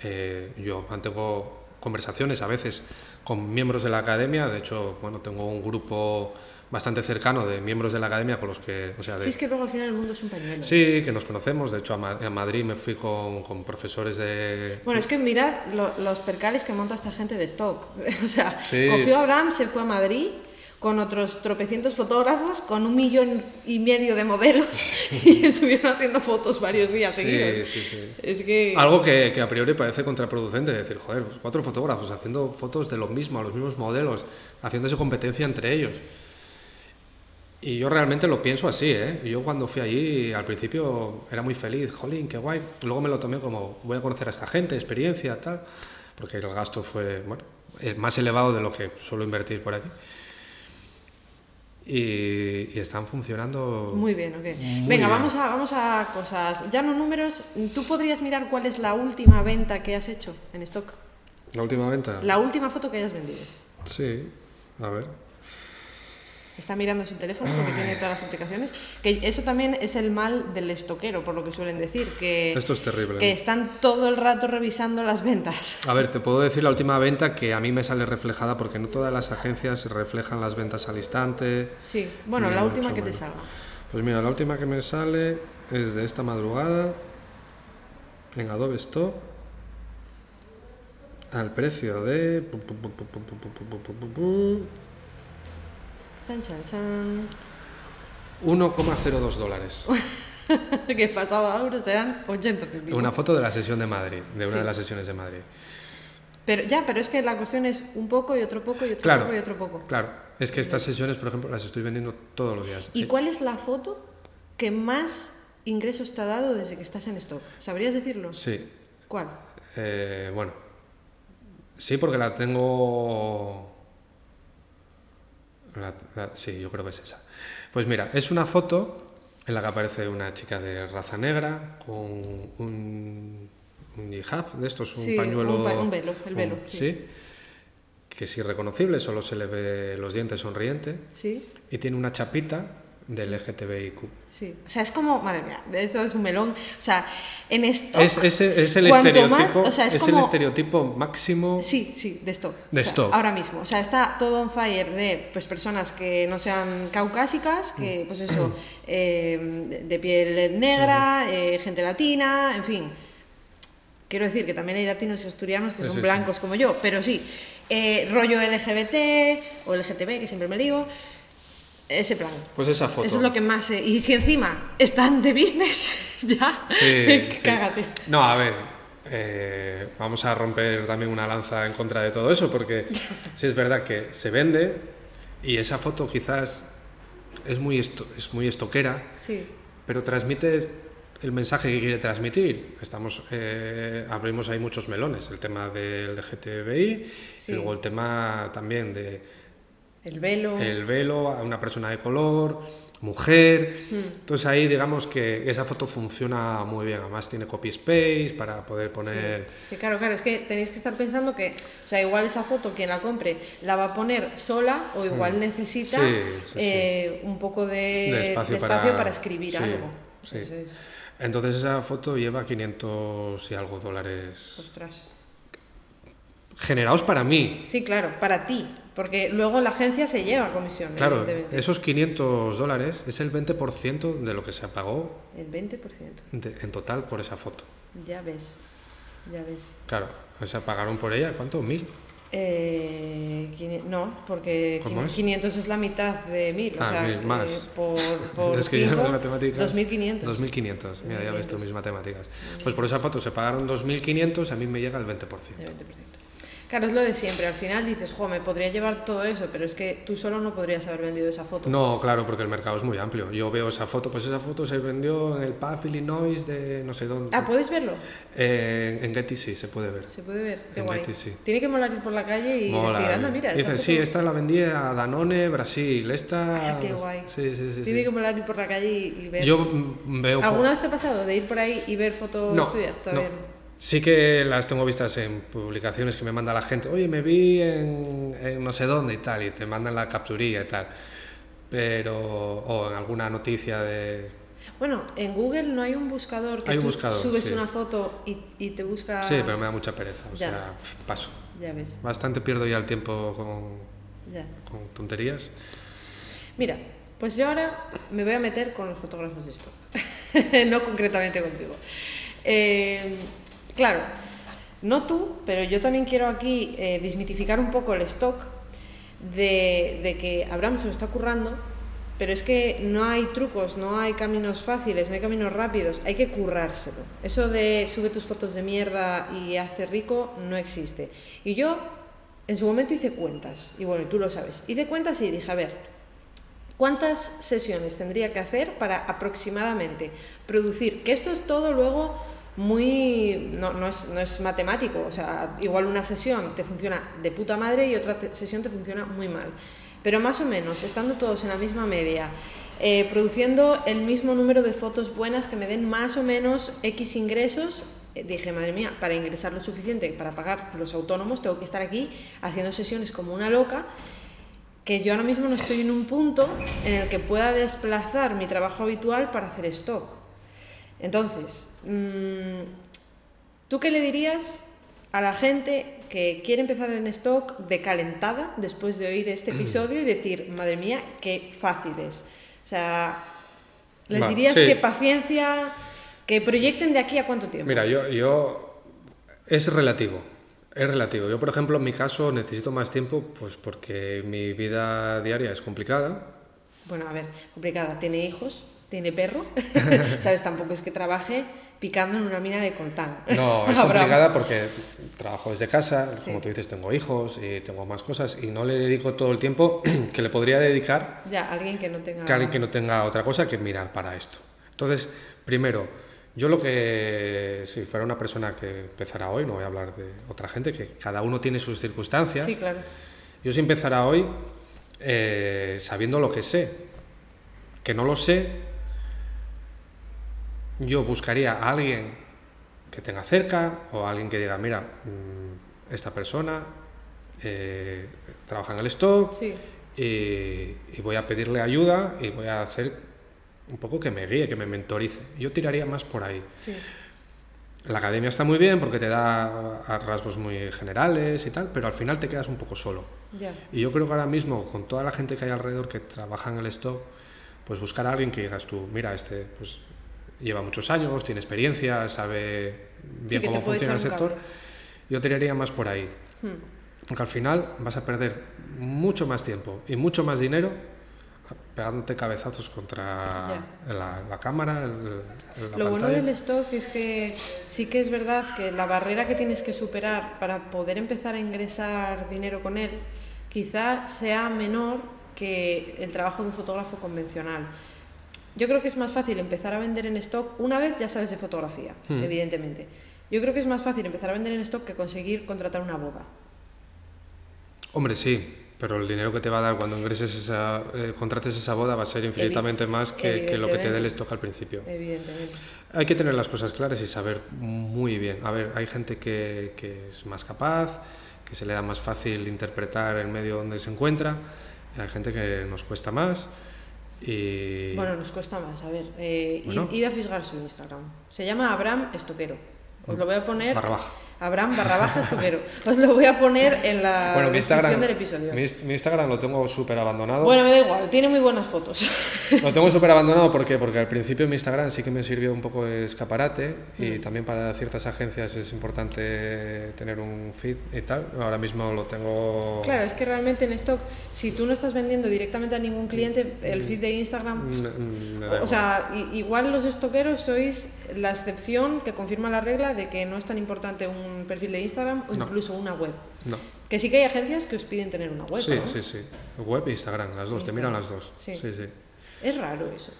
eh, yo mantengo conversaciones a veces con miembros de la academia. De hecho, bueno, tengo un grupo bastante cercano de miembros de la academia con los que, o sea, de, Sí, es que luego al final el mundo es un pañuelo. Sí, que nos conocemos. De hecho, a, Ma- a Madrid me fui con, con profesores de... Bueno, es que mirad lo- los percales que monta esta gente de stock. O sea, Sí. cogió a Abraham, se fue a Madrid con otros tropecientos fotógrafos, con un millón y medio de modelos y estuvieron haciendo fotos varios días Sí, seguidos. sí, sí. Es que... Algo que, que a priori parece contraproducente, decir, joder, cuatro fotógrafos haciendo fotos de lo mismo, a los mismos modelos, haciéndose competencia entre ellos. Y yo realmente lo pienso así, ¿eh? Yo cuando fui allí, al principio era muy feliz, jolín, qué guay. Luego me lo tomé como, voy a conocer a esta gente, experiencia, tal, porque el gasto fue, bueno, el más elevado de lo que suelo invertir por aquí. Y, y están funcionando... Muy bien, ok. Muy Venga, bien. Vamos, a, vamos a cosas. Ya no números. ¿Tú podrías mirar cuál es la última venta que has hecho en stock? ¿La última venta? La última foto que hayas vendido. Sí, a ver. Está mirando su teléfono porque tiene todas las aplicaciones. Que eso también es el mal del estoquero, por lo que suelen decir. Que, Esto es terrible. que están todo el rato revisando las ventas. A ver, te puedo decir la última venta que a mí me sale reflejada porque no todas las agencias reflejan las ventas al instante. Sí, bueno, la última que te salga. Pues mira, la última que me sale es de esta madrugada en Adobe Stock al precio de Chan, chan, chan. 1,02 dólares. que pasado a euros serán 80 céntimos. Una foto de la sesión de Madrid, de una Sí. de las sesiones de Madrid. Pero ya, pero es que la cuestión es un poco y otro poco y otro Claro. poco y otro poco. Claro, es que estas sesiones, por ejemplo, las estoy vendiendo todos los días. ¿Y Eh, cuál es la foto que más ingresos te ha dado desde que estás en stock? ¿Sabrías decirlo? Sí, ¿Cuál? Eh, bueno, sí, porque la tengo. La- la- sí, yo creo que es esa. Pues mira, es una foto en la que aparece una chica de raza negra con un, un hijab de estos, un Sí, pañuelo. un pa- un velo, el velo, sí. sí. Que es irreconocible, solo se le ve los dientes sonriente. Sí, Y tiene una chapita del LGTBIQ. sí. O sea, es como, madre mía, esto es un melón. O sea, en stock. Es, es- es el estereotipo, más- o sea, es es el estereotipo máximo Sí, sí, de stock. De O sea, stock. Ahora mismo. O sea, está todo on fire de pues, personas que no sean caucásicas, que, pues eso, eh, de, piel negra, eh, gente latina, en fin. Quiero decir que también hay latinos y asturianos que Sí, son sí, sí. blancos como yo, pero sí, eh, rollo LGBT o LGTB, que siempre me lío, ese plan. Pues esa foto. Eso es lo que más... eh, y si encima están de business, ya, Sí, sí. cágate. No, a ver, eh, vamos a romper también una lanza en contra de todo eso, porque sí es verdad que se vende y esa foto quizás es muy, esto- es muy estoquera, Sí, pero transmite el mensaje que quiere transmitir. Estamos, eh, abrimos ahí muchos melones, el tema del LGTBI Sí. y luego el tema también de el velo. el velo a una persona de color, mujer. Hmm. Entonces ahí digamos que esa foto funciona muy bien. Además tiene copy space para poder poner... Sí, claro, claro, es que tenéis que estar pensando que, o sea, igual esa foto quien la compre la va a poner sola o igual necesita Mm. Sí, sí. eh, un poco de, De espacio de espacio para- escribir algo. es. Entonces esa foto lleva 500 y algo dólares Ostras. generados para mí. Sí, claro, para ti, porque luego la agencia se lleva comisión, Claro, esos 500 dólares es el 20% de lo que se pagó El 20%. de- en total por esa foto. Ya ves, ya ves. Claro, se pagaron por ella, ¿cuánto? ¿Mil? Eh, no, porque ¿Cómo quin- es? 500 es la mitad de 1000, o Ah, sea, 1000 más. eh, por, por es que cinco, las matemáticas... 2500. 2500, mira, ya ves tú 2500. mis matemáticas. Pues por esa foto se pagaron 2500, a mí me llega el 20%. El 20%. Claro, es lo de siempre. Al final dices, jo, me podría llevar todo eso, pero es que tú solo no podrías haber vendido esa foto. No, claro, porque el mercado es muy amplio. Yo veo esa foto, pues esa foto se vendió en el PAF Illinois de no sé dónde. Ah, ¿puedes verlo? Eh, en Getty sí, se puede ver. Se puede ver, qué En guay. Getty, sí. Tiene que molar ir por la calle y Mola, decir, anda, eh. mira, esa Dicen, foto- sí, esta la vendí a Danone, Brasil. Esta. Ah, qué guay. Sí, sí, sí. Tiene sí. que molar ir por la calle y, y ver. Yo mm, veo. ¿Alguna vez te ha pasado de ir por ahí y ver fotos no, tuyas? Todavía no. Sí que las tengo vistas en publicaciones que me manda la gente. Oye, me vi en, en no sé dónde y tal, y te mandan la capturilla y tal. Pero. O en alguna noticia de. Bueno, en Google no hay un buscador que Hay un tú buscador, subes sí. una foto y, y te busca. Sí, pero me da mucha pereza. O Ya. sea, paso. Ya ves, Bastante pierdo ya el tiempo con, ya. con tonterías. Mira, pues yo ahora me voy a meter con los fotógrafos de stock. no concretamente contigo. Eh, claro, no tú, pero yo también quiero aquí eh, desmitificar un poco el stock de, que Abraham se lo está currando, pero es que no hay trucos, no hay caminos fáciles, no hay caminos rápidos, hay que currárselo. Eso de sube tus fotos de mierda y hazte rico no existe. Y yo en su momento hice cuentas, y bueno, tú lo sabes, hice cuentas y dije, a ver, ¿Cuántas sesiones tendría que hacer para aproximadamente producir? Que esto es todo luego muy... No, no es, no es matemático, o sea, igual una sesión te funciona de puta madre y otra sesión te funciona muy mal. Pero más o menos, estando todos en la misma media, eh, produciendo el mismo número de fotos buenas que me den más o menos X ingresos, eh, dije, madre mía, para ingresar lo suficiente para pagar los autónomos, tengo que estar aquí haciendo sesiones como una loca que yo ahora mismo no estoy en un punto en el que pueda desplazar mi trabajo habitual para hacer stock. Entonces, ¿tú qué le dirías a la gente que quiere empezar en stock de calentada después de oír este episodio y decir, madre mía, qué fácil es? O sea, ¿les dirías sí. que paciencia, que proyecten de aquí a cuánto tiempo? Mira, yo, yo es relativo. Es relativo. Yo, por ejemplo, en mi caso necesito más tiempo, pues porque mi vida diaria es complicada. Bueno, a ver, complicada. Tiene hijos, tiene perro, ¿sabes? Tampoco es que trabaje picando en una mina de coltán. No, es complicada porque trabajo desde casa, Sí. como tú dices, tengo hijos y tengo más cosas y no le dedico todo el tiempo que le podría dedicar Ya, alguien que no tenga... que alguien que no tenga otra cosa que mirar para esto. Entonces, primero, yo lo que, si fuera una persona que empezara hoy, no voy a hablar de otra gente, que cada uno tiene sus circunstancias, Sí, claro. yo si empezara hoy eh, sabiendo lo que sé, que no lo sé, yo buscaría a alguien que tenga cerca o a alguien que diga, mira, mm, esta persona eh, trabaja en el stock, Sí, y, y voy a pedirle ayuda y voy a hacer un poco que me guíe, que me mentorice. Yo tiraría más por ahí. sí. La academia está muy bien porque te da rasgos muy generales y tal, pero al final te quedas un poco solo. Y yo creo que ahora mismo, con toda la gente que hay alrededor que trabaja en el stock, pues buscar a alguien que digas tú, mira, este pues lleva muchos años, tiene experiencia, sabe bien cómo funciona el sector. Yo tiraría más por ahí. Hmm. Porque al final vas a perder mucho más tiempo y mucho más dinero pegándote cabezazos contra la, la cámara, el- la Lo bueno del stock es que sí que es verdad que la barrera que tienes que superar para poder empezar a ingresar dinero con él quizá sea menor que el trabajo de un fotógrafo convencional. Yo creo que es más fácil empezar a vender en stock una vez ya sabes de fotografía, Hmm. evidentemente. Yo creo que es más fácil empezar a vender en stock que conseguir contratar una boda. Hombre, sí, pero el dinero que te va a dar cuando ingreses esa, eh, contrates esa boda va a ser infinitamente más que, que lo que te dé el stock al principio. Evidentemente. Hay que tener las cosas claras y saber muy bien. A ver, hay gente que, que es más capaz, que se le da más fácil interpretar el medio donde se encuentra, hay gente que nos cuesta más. Y Bueno, nos cuesta más. A ver, eh, Bueno. id a fisgar su Instagram. Se llama Abraham Estoquero. Os lo voy a poner. barra baja. Abraham barra baja Estoquero. Os lo voy a poner en la Bueno, mi descripción del episodio. mi, mi Instagram lo tengo súper abandonado. Bueno, me da igual, tiene muy buenas fotos. Lo tengo súper abandonado ¿por qué? porque al principio mi Instagram sí que me sirvió un poco de escaparate y también para ciertas agencias es importante tener un feed y tal. Ahora mismo lo tengo... claro, es que realmente en stock, si tú no estás vendiendo directamente a ningún cliente, el feed de Instagram. Mm, da O sea, igual los estoqueros sois la excepción que confirma la regla de que no es tan importante un un perfil de Instagram o No. incluso una web. No. Que sí que hay agencias que os piden tener una web, Sí, ¿no? sí, sí. Web e Instagram, las dos, te miran las dos. Sí. sí, sí. Es raro eso.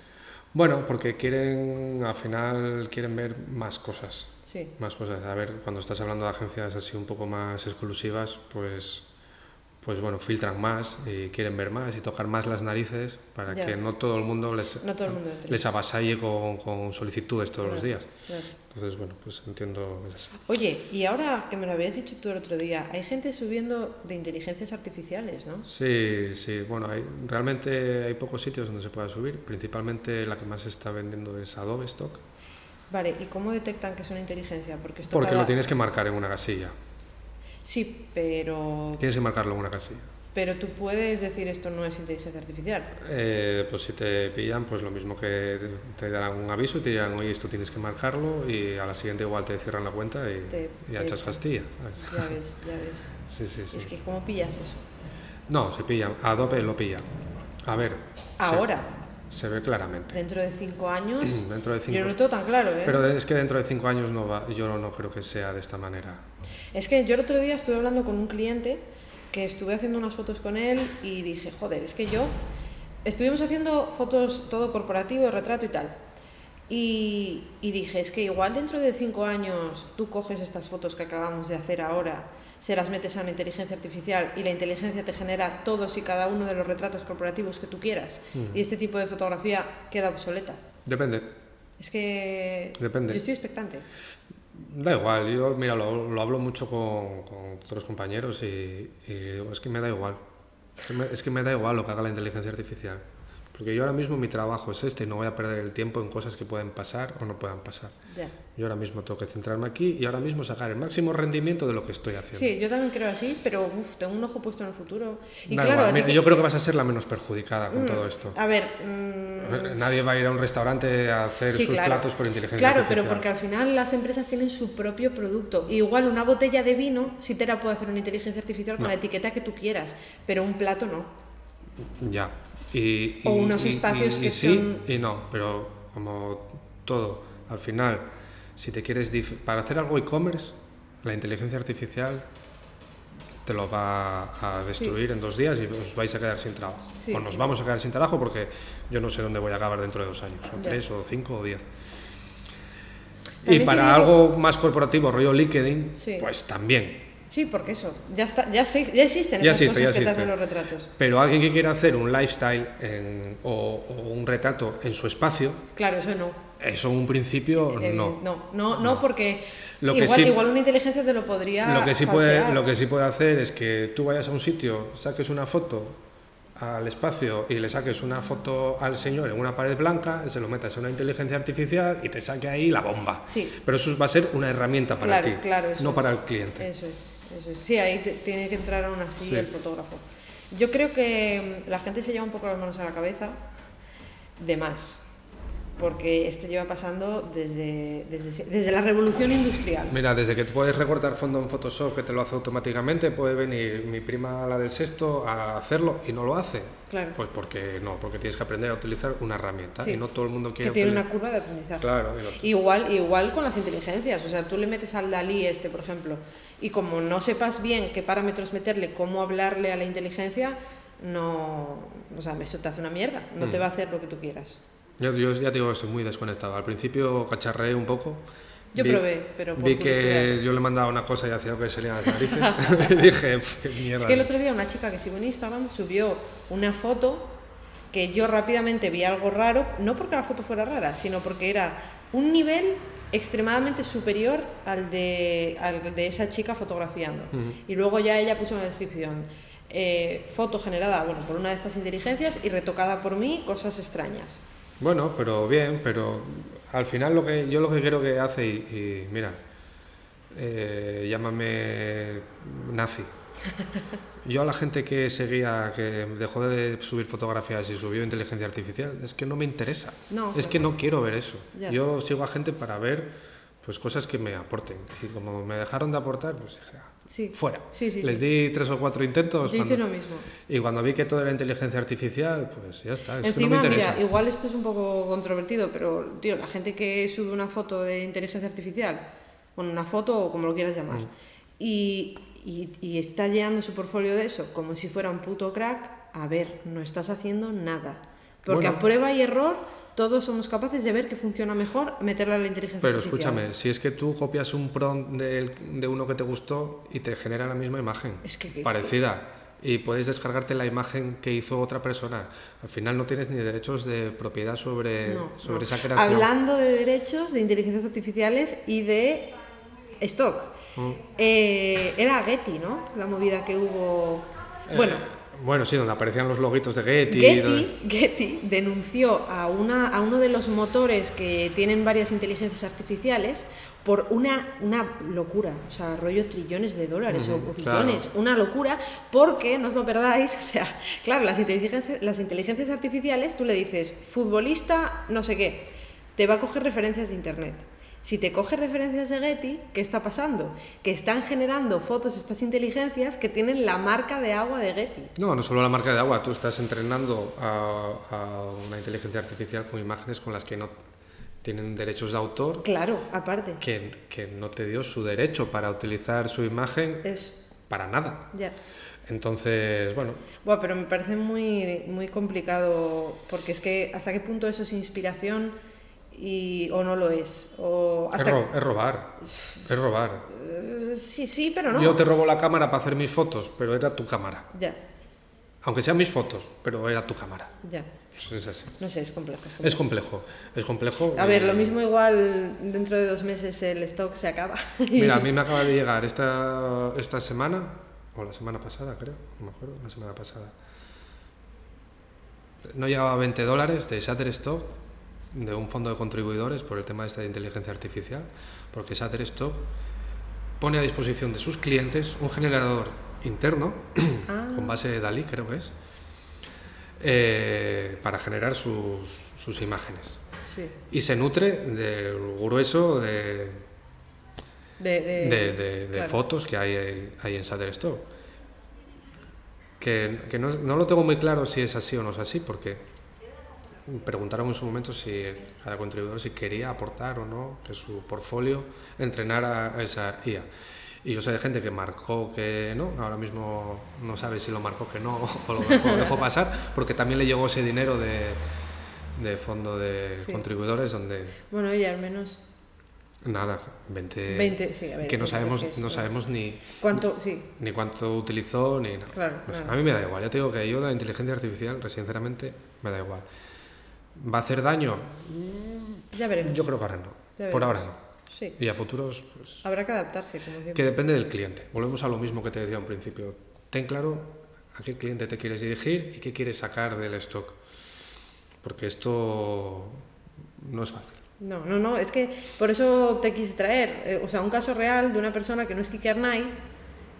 Bueno, porque quieren, al final, quieren ver más cosas. Sí. Más cosas. A ver, cuando estás hablando de agencias así un poco más exclusivas, pues, pues bueno, filtran más y quieren ver más y tocar más las narices para Ya. que no todo el mundo les, No el mundo les avasalle con, con solicitudes todos los días. Entonces, bueno, pues entiendo es así. Oye, y ahora que me lo habías dicho tú el otro día, hay gente subiendo de inteligencias artificiales, ¿no? Sí, sí, bueno, hay, realmente hay pocos sitios donde se pueda subir. Principalmente la que más se está vendiendo es Adobe Stock, Vale, ¿y cómo detectan que es una inteligencia? Porque esto porque cada- lo tienes que marcar en una casilla. Sí, pero, Tienes que marcarlo en una casilla. pero tú puedes decir esto no es inteligencia artificial. Eh, pues si te pillan, pues lo mismo que te darán un aviso y te dirán, oye, esto tienes que marcarlo y a la siguiente igual te cierran la cuenta y, Te- y te echas castilla. Ya ves, ya ves. Sí, sí, sí. Es que ¿cómo pillas eso? No, se pillan. Adobe lo pilla. A ver. Ahora, Se, ve claramente. dentro de cinco años, Dentro de yo cinco. no lo tengo tan claro, ¿eh? Pero es que dentro de cinco años no va, yo no creo que sea de esta manera. Es que yo el otro día estuve hablando con un cliente que estuve haciendo unas fotos con él y dije, joder, es que yo estuvimos haciendo fotos todo corporativo, retrato y tal. Y, y dije, es que igual dentro de cinco años tú coges estas fotos que acabamos de hacer ahora, se las metes a una inteligencia artificial y la inteligencia te genera todos y cada uno de los retratos corporativos que tú quieras. Y este tipo de fotografía queda obsoleta. Depende. Es que Depende. yo estoy expectante. Da igual, yo mira, lo, lo hablo mucho con, con otros compañeros y, y es que me da igual. Es que me, es que me da igual lo que haga la inteligencia artificial. Porque yo ahora mismo mi trabajo es este y no voy a perder el tiempo en cosas que pueden pasar o no puedan pasar. Ya. Yo ahora mismo tengo que centrarme aquí y ahora mismo sacar el máximo rendimiento de lo que estoy haciendo. Sí, yo también creo así, pero uf, tengo un ojo puesto en el futuro. Y Da claro, igual, que- yo creo que vas a ser la menos perjudicada con Mm, todo esto. A ver, mm, Nadie va a ir a un restaurante a hacer sí, sus claro. platos por inteligencia Claro, artificial. pero porque al final las empresas tienen su propio producto. Igual una botella de vino, si te la puede hacer una inteligencia artificial con No. la etiqueta que tú quieras, pero un plato no. Ya. Y, O y- unos espacios y- que sí son- y no, pero como todo, al final, si te quieres dif- para hacer algo e-commerce, la inteligencia artificial te lo va a destruir en dos días y os vais a quedar sin trabajo. Sí. O nos vamos a quedar sin trabajo porque yo no sé dónde voy a acabar dentro de dos años, o Ya. tres, o cinco, o diez. Y También para digo- algo más corporativo, rollo LinkedIn, Sí. pues también. Sí, porque eso, ya, está, ya, se- ya existen Ya esas existe, cosas ya que te hacen los retratos. Pero alguien que quiera hacer un lifestyle en- o, o un retrato en su espacio, Claro, eso no. eso en un principio Eh, no. no, no, no, porque Lo que igual, sí- igual una inteligencia te lo podría Lo que, sí puede, lo que sí puede hacer es que tú vayas a un sitio, saques una foto al espacio y le saques una foto al señor en una pared blanca, se lo metas en una inteligencia artificial y te saque ahí la bomba. Sí. Pero eso va a ser una herramienta para Claro, ti, claro, no es. para el cliente. Eso es, eso. Sí, ahí te- tiene que entrar aún así Sí. el fotógrafo. Yo creo que mm, la gente se lleva un poco las manos a la cabeza de más, porque esto lleva pasando desde, desde, desde la revolución industrial. Mira, desde que tú puedes recortar fondo en Photoshop que te lo hace automáticamente, puede venir mi prima, la del sexto, a hacerlo y no lo hace. Claro. Pues porque no, porque tienes que aprender a utilizar una herramienta Sí. y no todo el mundo que quiere tiene una curva de aprendizaje. Claro, no- Igual, igual con las inteligencias, o sea, tú le metes al Dalí este, por ejemplo, y como no sepas bien qué parámetros meterle, cómo hablarle a la inteligencia, no, o sea, eso te hace una mierda, no Mm. te va a hacer lo que tú quieras. Yo, yo ya te digo que estoy muy desconectado. Al principio cacharreé un poco. Yo probé, pero por Vi que yo le mandaba una cosa y hacía que salían las narices. y dije, "Pf, qué mierda. Es que el otro día una chica que sigo en Instagram subió una foto que yo rápidamente vi algo raro, no porque la foto fuera rara, sino porque era un nivel extremadamente superior al de, al de esa chica fotografiando. Ujú. Y luego ya ella puso en la descripción, eh, foto generada bueno, por una de estas inteligencias y retocada por mí, cosas extrañas. Bueno, pero bien, pero al final lo que yo lo que creo que hace, y, y mira, eh, llámame nazi. Yo a la gente que seguía, que dejó de subir fotografías y subió inteligencia artificial, es que no me interesa. No, es que no quiero ver eso. Ya. Yo sigo a gente para ver pues cosas que me aporten. Y como me dejaron de aportar, pues dije, ah, Sí. fuera. Sí, sí, Les di tres o cuatro intentos. Yo cuando- hice lo mismo. Y cuando vi que todo era inteligencia artificial, pues ya está. Es Encima, que no me interesa. mira, igual esto es un poco controvertido, pero, tío, la gente que sube una foto de inteligencia artificial bueno, una foto o como lo quieras llamar. Mm. Y, y, y está llenando su portfolio de eso como si fuera un puto crack. A ver, no estás haciendo nada. Porque Bueno. a prueba y error todos somos capaces de ver que funciona mejor meterla a la inteligencia Pero artificial. escúchame, si es que tú copias un prompt de, uno que te gustó y te genera la misma imagen, Es que- parecida, y puedes descargarte la imagen que hizo otra persona, al final no tienes ni derechos de propiedad sobre, No, sobre no. esa creación. Hablando de derechos, de inteligencias artificiales y de stock. Mm. Eh, era Getty, ¿no? La movida que hubo. Bueno, Eh, bueno, sí, donde aparecían los logitos de Getty. Getty, Getty denunció a, una, a uno de los motores que tienen varias inteligencias artificiales por una, una locura, o sea, rollo trillones de dólares o- o, Ujú, claro. billones, una locura, porque, no os lo perdáis, o sea, claro, las inteligencias, las inteligencias artificiales, tú le dices, futbolista, no sé qué, te va a coger referencias de Internet. Si te coge referencias de Getty, ¿qué está pasando? Que están generando fotos estas inteligencias que tienen la marca de agua de Getty. No, no solo la marca de agua, tú estás entrenando a, a una inteligencia artificial con imágenes con las que no tienen derechos de autor, Claro, aparte. que, que no te dio su derecho para utilizar su imagen Es, para nada. ya. Entonces, bueno, Buah, pero me parece muy, muy complicado porque es que hasta qué punto eso es inspiración y, o no lo es. O es, hasta ro- es robar, es robar. Eh, Sí, sí, pero no. Yo te robo la cámara para hacer mis fotos, pero era tu cámara. Ya, Aunque sean mis fotos, pero era tu cámara. ya. Pues es así. No sé, es complejo. es complejo. Es complejo, es complejo. A ver, lo mismo igual dentro de dos meses el stock se acaba. Mira, a mí me acaba de llegar esta, esta semana, o la semana pasada, creo, no me acuerdo, la semana pasada. No llegaba a 20 dólares de Shutterstock, de un fondo de contribuidores por el tema de esta de inteligencia artificial, porque Shutterstock pone a disposición de sus clientes un generador interno, Ah. con base de Dalí, creo que es, eh, para generar sus, sus imágenes. Sí. Y se nutre del grueso de, De, de, de, de- de claro. fotos que hay, hay en Shutterstock. Que, que no, no lo tengo muy claro si es así o no es así, porque preguntaron en su momento si cada contribuidor si quería aportar o no que su portfolio entrenara a esa IA. Y yo sé de gente que marcó que no, ahora mismo no sabe si lo marcó que no o lo dejó, pasar, porque también le llegó ese dinero de, de fondo de Sí. contribuidores donde Bueno, oye, al menos nada, 20, 20, sí, a ver. que no es sabemos, que es- no sabemos ni, ¿Cuánto? Sí, ni cuánto utilizó ni nada. Claro, nada. a mí me da igual, ya te digo que yo la inteligencia artificial, sinceramente, me da igual. ¿Va a hacer daño? ya veremos. Yo creo que ahora no. Por ahora no. Sí, Y a futuros, pues, habrá que adaptarse, como siempre. que depende del cliente. Volvemos a lo mismo que te decía al principio. Ten claro a qué cliente te quieres dirigir y qué quieres sacar del stock. Porque esto no es fácil. No, no, no, es que por eso te quise traer, eh, o sea, un caso real de una persona que no es Kicker Knife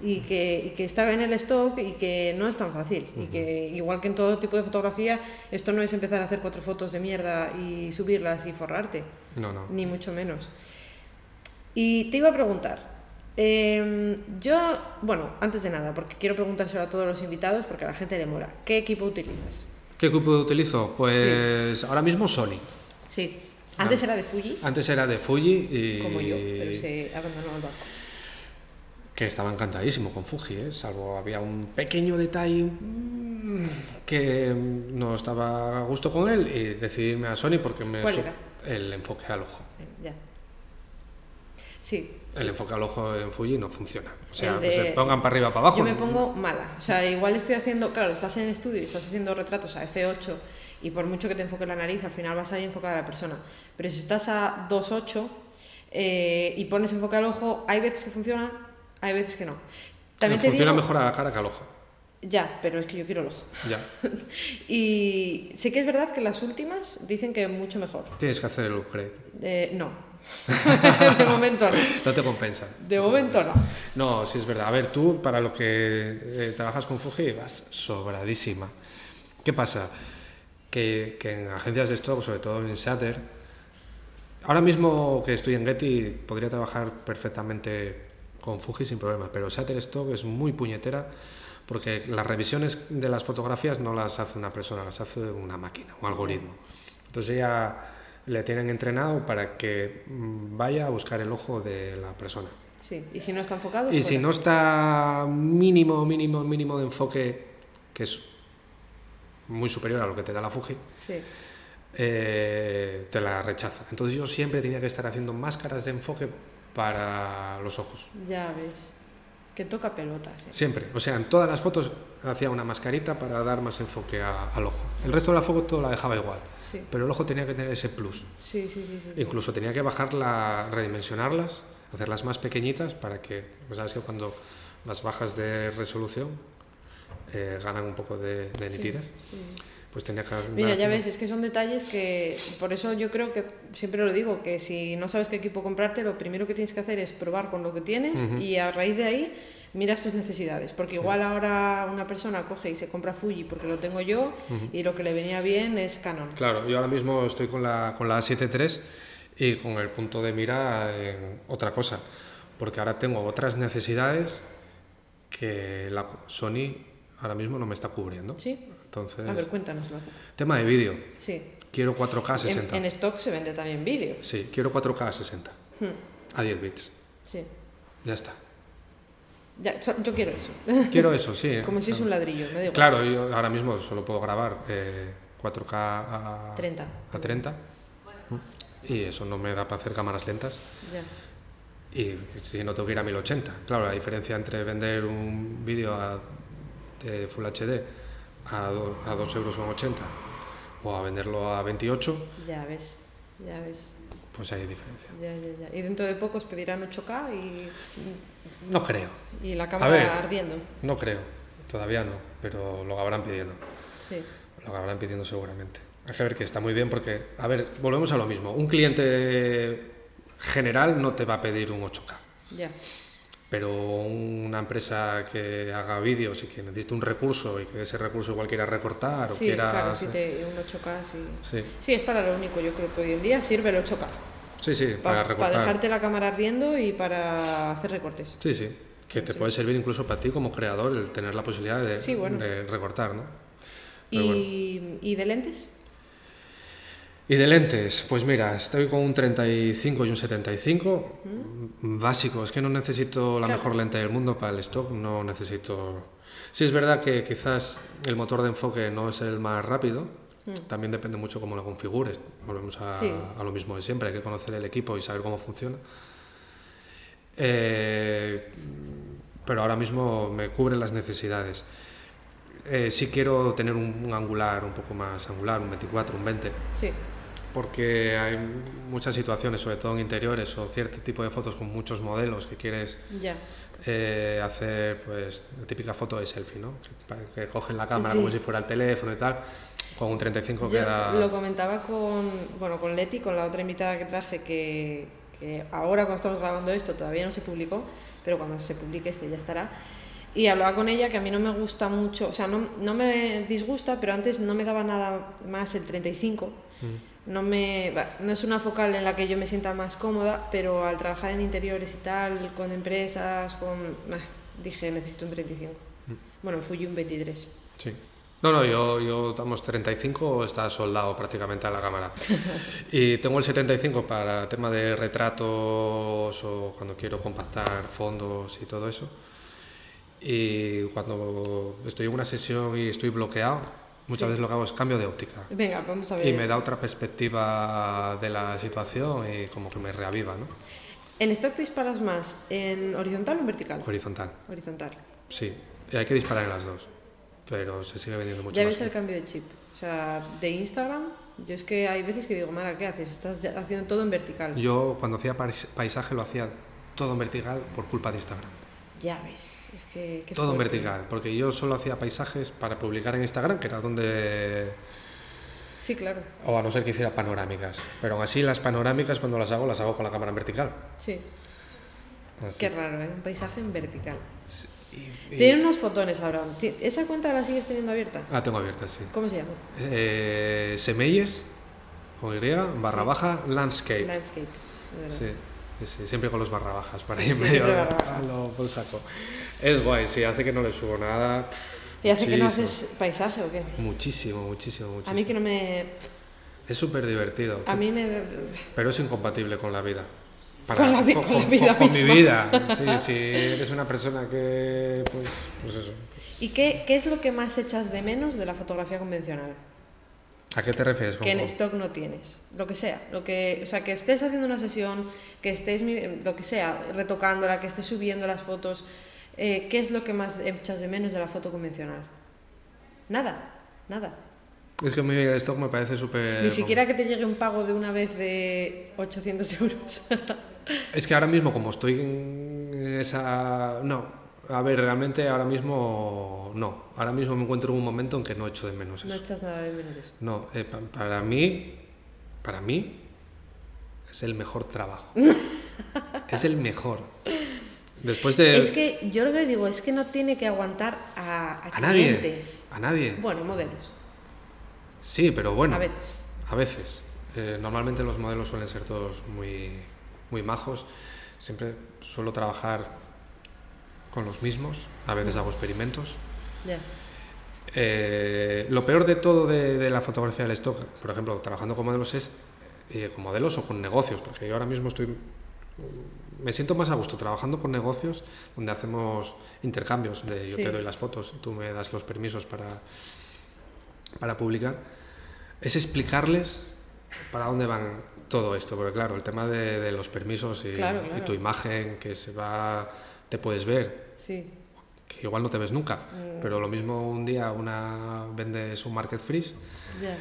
y que, y que está en el stock y que no es tan fácil. Y que igual que en todo tipo de fotografía, esto no es empezar a hacer cuatro fotos de mierda y subirlas y forrarte, No, no. ni mucho menos. Y te iba a preguntar, eh, yo, bueno, antes de nada, porque quiero preguntárselo a todos los invitados porque a la gente le mola, ¿qué equipo utilizas? ¿Qué equipo utilizo? Pues ahora mismo Sony. Sí, antes era de Fuji, Antes era de Fuji y como yo, pero se abandonó el barco. Que estaba encantadísimo con Fuji, ¿eh? salvo había un pequeño detalle mm, que no estaba a gusto con él y decidirme a Sony porque me ¿Cuál era? el enfoque al ojo. Eh, Ya. Sí, El enfoque al ojo en Fuji no funciona. O sea, de- se pongan para arriba para abajo. yo me pongo mala. O sea, igual estoy haciendo, claro, estás en el estudio y estás haciendo retratos a F8 y por mucho que te enfoque la nariz, al final va a salir enfocada la persona. Pero si estás a 2.8 eh, y pones enfoque al ojo, hay veces que funciona, hay veces que no. También te funciona digo, mejor a la cara que al ojo. Ya, pero es que yo quiero el ojo. Ya. Y sí que es verdad que las últimas dicen que mucho mejor. Tienes que hacer el upgrade. Eh, no. de momento no. No te compensa. De momento no. No, sí es verdad. A ver, tú para lo que eh, trabajas con Fuji vas sobradísima. ¿Qué pasa? Que, que en agencias de stock, sobre todo en Shutter, ahora mismo que estoy en Getty podría trabajar perfectamente con Fuji sin problema, pero Shutterstock es muy puñetera porque las revisiones de las fotografías no las hace una persona, las hace una máquina, un algoritmo. Entonces ella le tienen entrenado para que mm, vaya a buscar el ojo de la persona. Sí, y si no está enfocado. Y si no está mínimo, mínimo, mínimo de enfoque, que es muy superior a lo que te da la Fuji, Sí, eh, te la rechaza. Entonces yo siempre tenía que estar haciendo máscaras de enfoque para los ojos. ya ves. Que toca pelotas. ¿eh? Siempre. O sea, en todas las fotos hacía una mascarita para dar más enfoque a- al ojo. El resto de la foto la dejaba igual. Sí, Pero el ojo tenía que tener ese plus. sí, sí, sí. sí. Incluso tenía que bajarla, redimensionarlas, hacerlas más pequeñitas para que, pues sabes que cuando las bajas de resolución eh, ganan un poco de, de nitidez. Pues tenía que... Mira, ya ves, es que son detalles que, por eso yo creo que siempre lo digo, que si no sabes qué equipo comprarte, lo primero que tienes que hacer es probar con lo que tienes y a raíz de ahí miras tus necesidades, porque igual ahora una persona coge y se compra Fuji porque lo tengo yo y lo que le venía bien es Canon. Claro, yo ahora mismo estoy con la, con la A7 III y con el punto de mira en otra cosa, porque ahora tengo otras necesidades que la Sony ahora mismo no me está cubriendo. ¿Sí? Entonces, A ver, cuéntanoslo. tema de vídeo, Sí. quiero 4K 60. En, en stock se vende también vídeo. Sí, quiero 4K 60 Hmm, a 10 bits. Sí. Ya está. Ya, yo quiero eso. Quiero eso, sí. Como si es un ladrillo, me da igual. Claro, yo ahora mismo solo puedo grabar eh, 4K a 30. a 30 y eso no me da para hacer cámaras lentas. Ya. Y si no tengo que ir a 1080. Claro, la diferencia entre vender un vídeo de Full HD a, do- a 2 euros con 80 o a venderlo a 28, Ya ves, ya ves. pues hay diferencia. Ya, ya, ya. Y dentro de poco os pedirán 8K y, No creo, y la ver. cámara ardiendo. no creo. Todavía no, pero lo acabarán pidiendo. Sí. Lo acabarán pidiendo seguramente. Hay que ver que está muy bien porque, a ver, volvemos a lo mismo. Un cliente general no te va a pedir un 8K. Ya. Pero una empresa que haga vídeos y que necesite un recurso y que ese recurso igual quiera recortar o Sí, quiera... claro, si te, un 8K, sí. Sí, Sí, es para lo único. Yo creo que hoy en día sirve el 8K. sí, sí, Pa- para recortar. dejarte la cámara ardiendo y para hacer recortes. Sí, sí, que te puede servir incluso para ti como creador el tener la posibilidad de, Sí, bueno. de recortar, ¿no? Bueno. ¿Y, ¿Y de lentes? Y de lentes, pues mira, estoy con un 35 y un 75, básico, es que no necesito la Claro. mejor lente del mundo para el stock, no necesito... Sí es verdad que quizás el motor de enfoque no es el más rápido, también depende mucho cómo lo configures, volvemos a, Sí. a lo mismo de siempre, hay que conocer el equipo y saber cómo funciona. Eh, pero ahora mismo me cubre las necesidades. Eh, sí quiero tener un, un angular un poco más angular, un 24, un 20, Sí. porque hay muchas situaciones, sobre todo en interiores o cierto tipo de fotos con muchos modelos que quieres Ya. eh, hacer, pues, la típica foto de selfie, ¿no? Que, que cogen la cámara Sí. como si fuera el teléfono y tal, con un 35 Yo queda... lo comentaba con, bueno, con Leti, con la otra invitada que traje, que, que ahora cuando estamos grabando esto todavía no se publicó, pero cuando se publique este ya estará. Y hablaba con ella que a mí no me gusta mucho, o sea, no, no me disgusta, pero antes no me daba nada más el 35. No, me, no es una focal en la que yo me sienta más cómoda, pero al trabajar en interiores y tal, con empresas, con... ah, dije, necesito un 35. Bueno, fui un 23. Sí. No, no, yo, yo damos 35, está soldado prácticamente a la cámara. y tengo el 75 para tema de retratos o cuando quiero compactar fondos y todo eso. Y cuando estoy en una sesión y estoy bloqueado, muchas Sí. veces lo que hago es cambio de óptica. Venga, vamos a ver. Y me da otra perspectiva de la situación y como que me reaviva, ¿no? ¿En stock te disparas más en horizontal o en vertical? Horizontal, Horizontal. sí. Hay que disparar en las dos, pero se sigue vendiendo mucho ya ves el cambio de chip. O sea, de Instagram, yo es que hay veces que digo, Mara, ¿qué haces? Estás haciendo todo en vertical. Yo cuando hacía pais- paisaje lo hacía todo en vertical por culpa de Instagram. Ya ves, es que... qué todo en fuerte. vertical, porque yo solo hacía paisajes para publicar en Instagram, que era donde... Sí, claro. O a no ser que hiciera panorámicas. Pero aún así las panorámicas cuando las hago, las hago con la cámara en vertical. Sí. Así. Qué raro, ¿eh? Un paisaje en vertical. Sí, y- Tiene unos fotones ahora. ¿Esa cuenta la sigues teniendo abierta? Ah, tengo abierta, sí. ¿Cómo se llama? Eh, Semelles, con Y, barra Sí. baja, landscape. Landscape. de verdad. Sí, sí, sí, siempre con los barra bajas, para ir medio a lo por saco. Es guay, sí, hace que no le subo nada. ¿Y hace que no haces paisaje o qué? Muchísimo, muchísimo, muchísimo. A mí que no me... Es súper divertido. A mí me... Pero es incompatible con la vida. Con la vi- con la vida con mi vida. Sí, si eres una persona que, pues, pues eso. ¿Y qué, qué es lo que más echas de menos de la fotografía convencional? ¿A qué te refieres? con que en stock no tienes. Lo que sea. Lo que, o sea, que estés haciendo una sesión, que estés, lo que sea, retocándola, que estés subiendo las fotos. Eh, ¿Qué es lo que más echas de menos de la foto convencional? Nada, nada. Es que a mí el stock me parece súper... Ni siquiera que te llegue un pago de una vez de 800 euros. Es que ahora mismo, como estoy en esa... No, a ver, realmente ahora mismo no. Ahora mismo me encuentro en un momento en que no echo de menos no eso. echas nada de menos eso. No, eh, pa- para mí, para mí, es el mejor trabajo. es el mejor. Después de... Es que yo lo y digo, es que no tiene que aguantar a, a a nadie. clientes. A nadie. Bueno, modelos. Sí, pero bueno. A veces. A veces. Eh, normalmente los modelos suelen ser todos muy, muy majos. Siempre suelo trabajar con los mismos. A veces hago experimentos. Ya. Eh, lo peor de todo de, de la fotografía del stock, por ejemplo, trabajando con modelos es eh, con modelos o con negocios, porque yo ahora mismo estoy me siento más a gusto trabajando con negocios donde hacemos intercambios de yo Sí. te doy las fotos y tú me das los permisos para para publicar es explicarles para dónde van todo esto porque claro el tema de, de los permisos y, Claro, y claro. tu imagen que se va te puedes ver Sí. que igual no te ves nunca, Mm. pero lo mismo un día una vendes un market freeze Ya.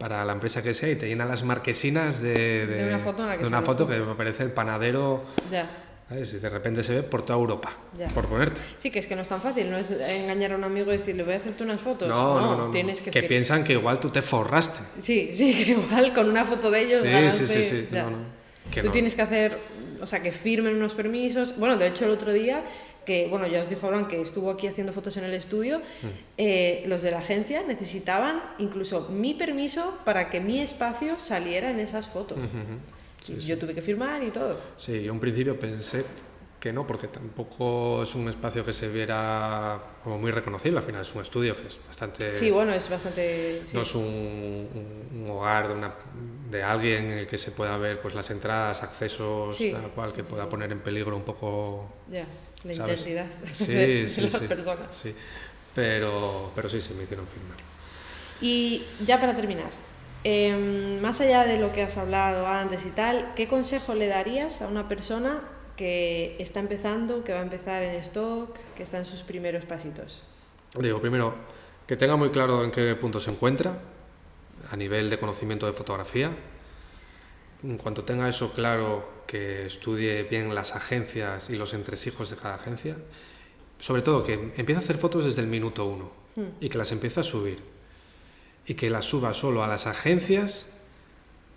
Para la empresa que sea y te llena las marquesinas de, De una foto en la que de una foto tú. que me parece el panadero, Ya. ¿sabes? Y de repente se ve por toda Europa, Ya. por ponerte. Sí, que es que no es tan fácil, no es engañar a un amigo y decirle voy a hacerte unas fotos. No, no, no, no. tienes que, que piensan que igual tú te forraste. Sí, sí, que igual con una foto de ellos Sí, ganaste- sí, sí, sí. No, no. Que Tú tienes que hacer, o sea, que firmen unos permisos. Bueno, de hecho el otro día, que bueno, ya os dijo Abraham que estuvo aquí haciendo fotos en el estudio, Mm. eh, los de la agencia necesitaban incluso mi permiso para que mi espacio saliera en esas fotos. Y yo tuve que firmar y todo. Sí, yo en principio pensé que no, porque tampoco es un espacio que se viera como muy reconocible, al final es un estudio que es bastante... Sí, bueno, es bastante... sí. No es un, un- un hogar de, una, de alguien en el que se pueda ver pues, las entradas, accesos, Sí, tal cual, que pueda poner en peligro un poco Ya, la ¿sabes? identidad Sí, de, sí, las sí, personas. sí. Pero, pero sí, sí, me hicieron firmar. Y ya para terminar, em, más allá de lo que has hablado antes y tal, ¿qué consejo le darías a una persona que está empezando, que va a empezar en stock, que está en sus primeros pasitos? Digo, primero, que tenga muy claro en qué punto se encuentra a nivel de conocimiento de fotografía. En cuanto tenga eso claro, que estudie bien las agencias y los entresijos de cada agencia. Sobre todo, que empiece a hacer fotos desde el minuto uno y que las empiece a subir. Y que las suba solo a las agencias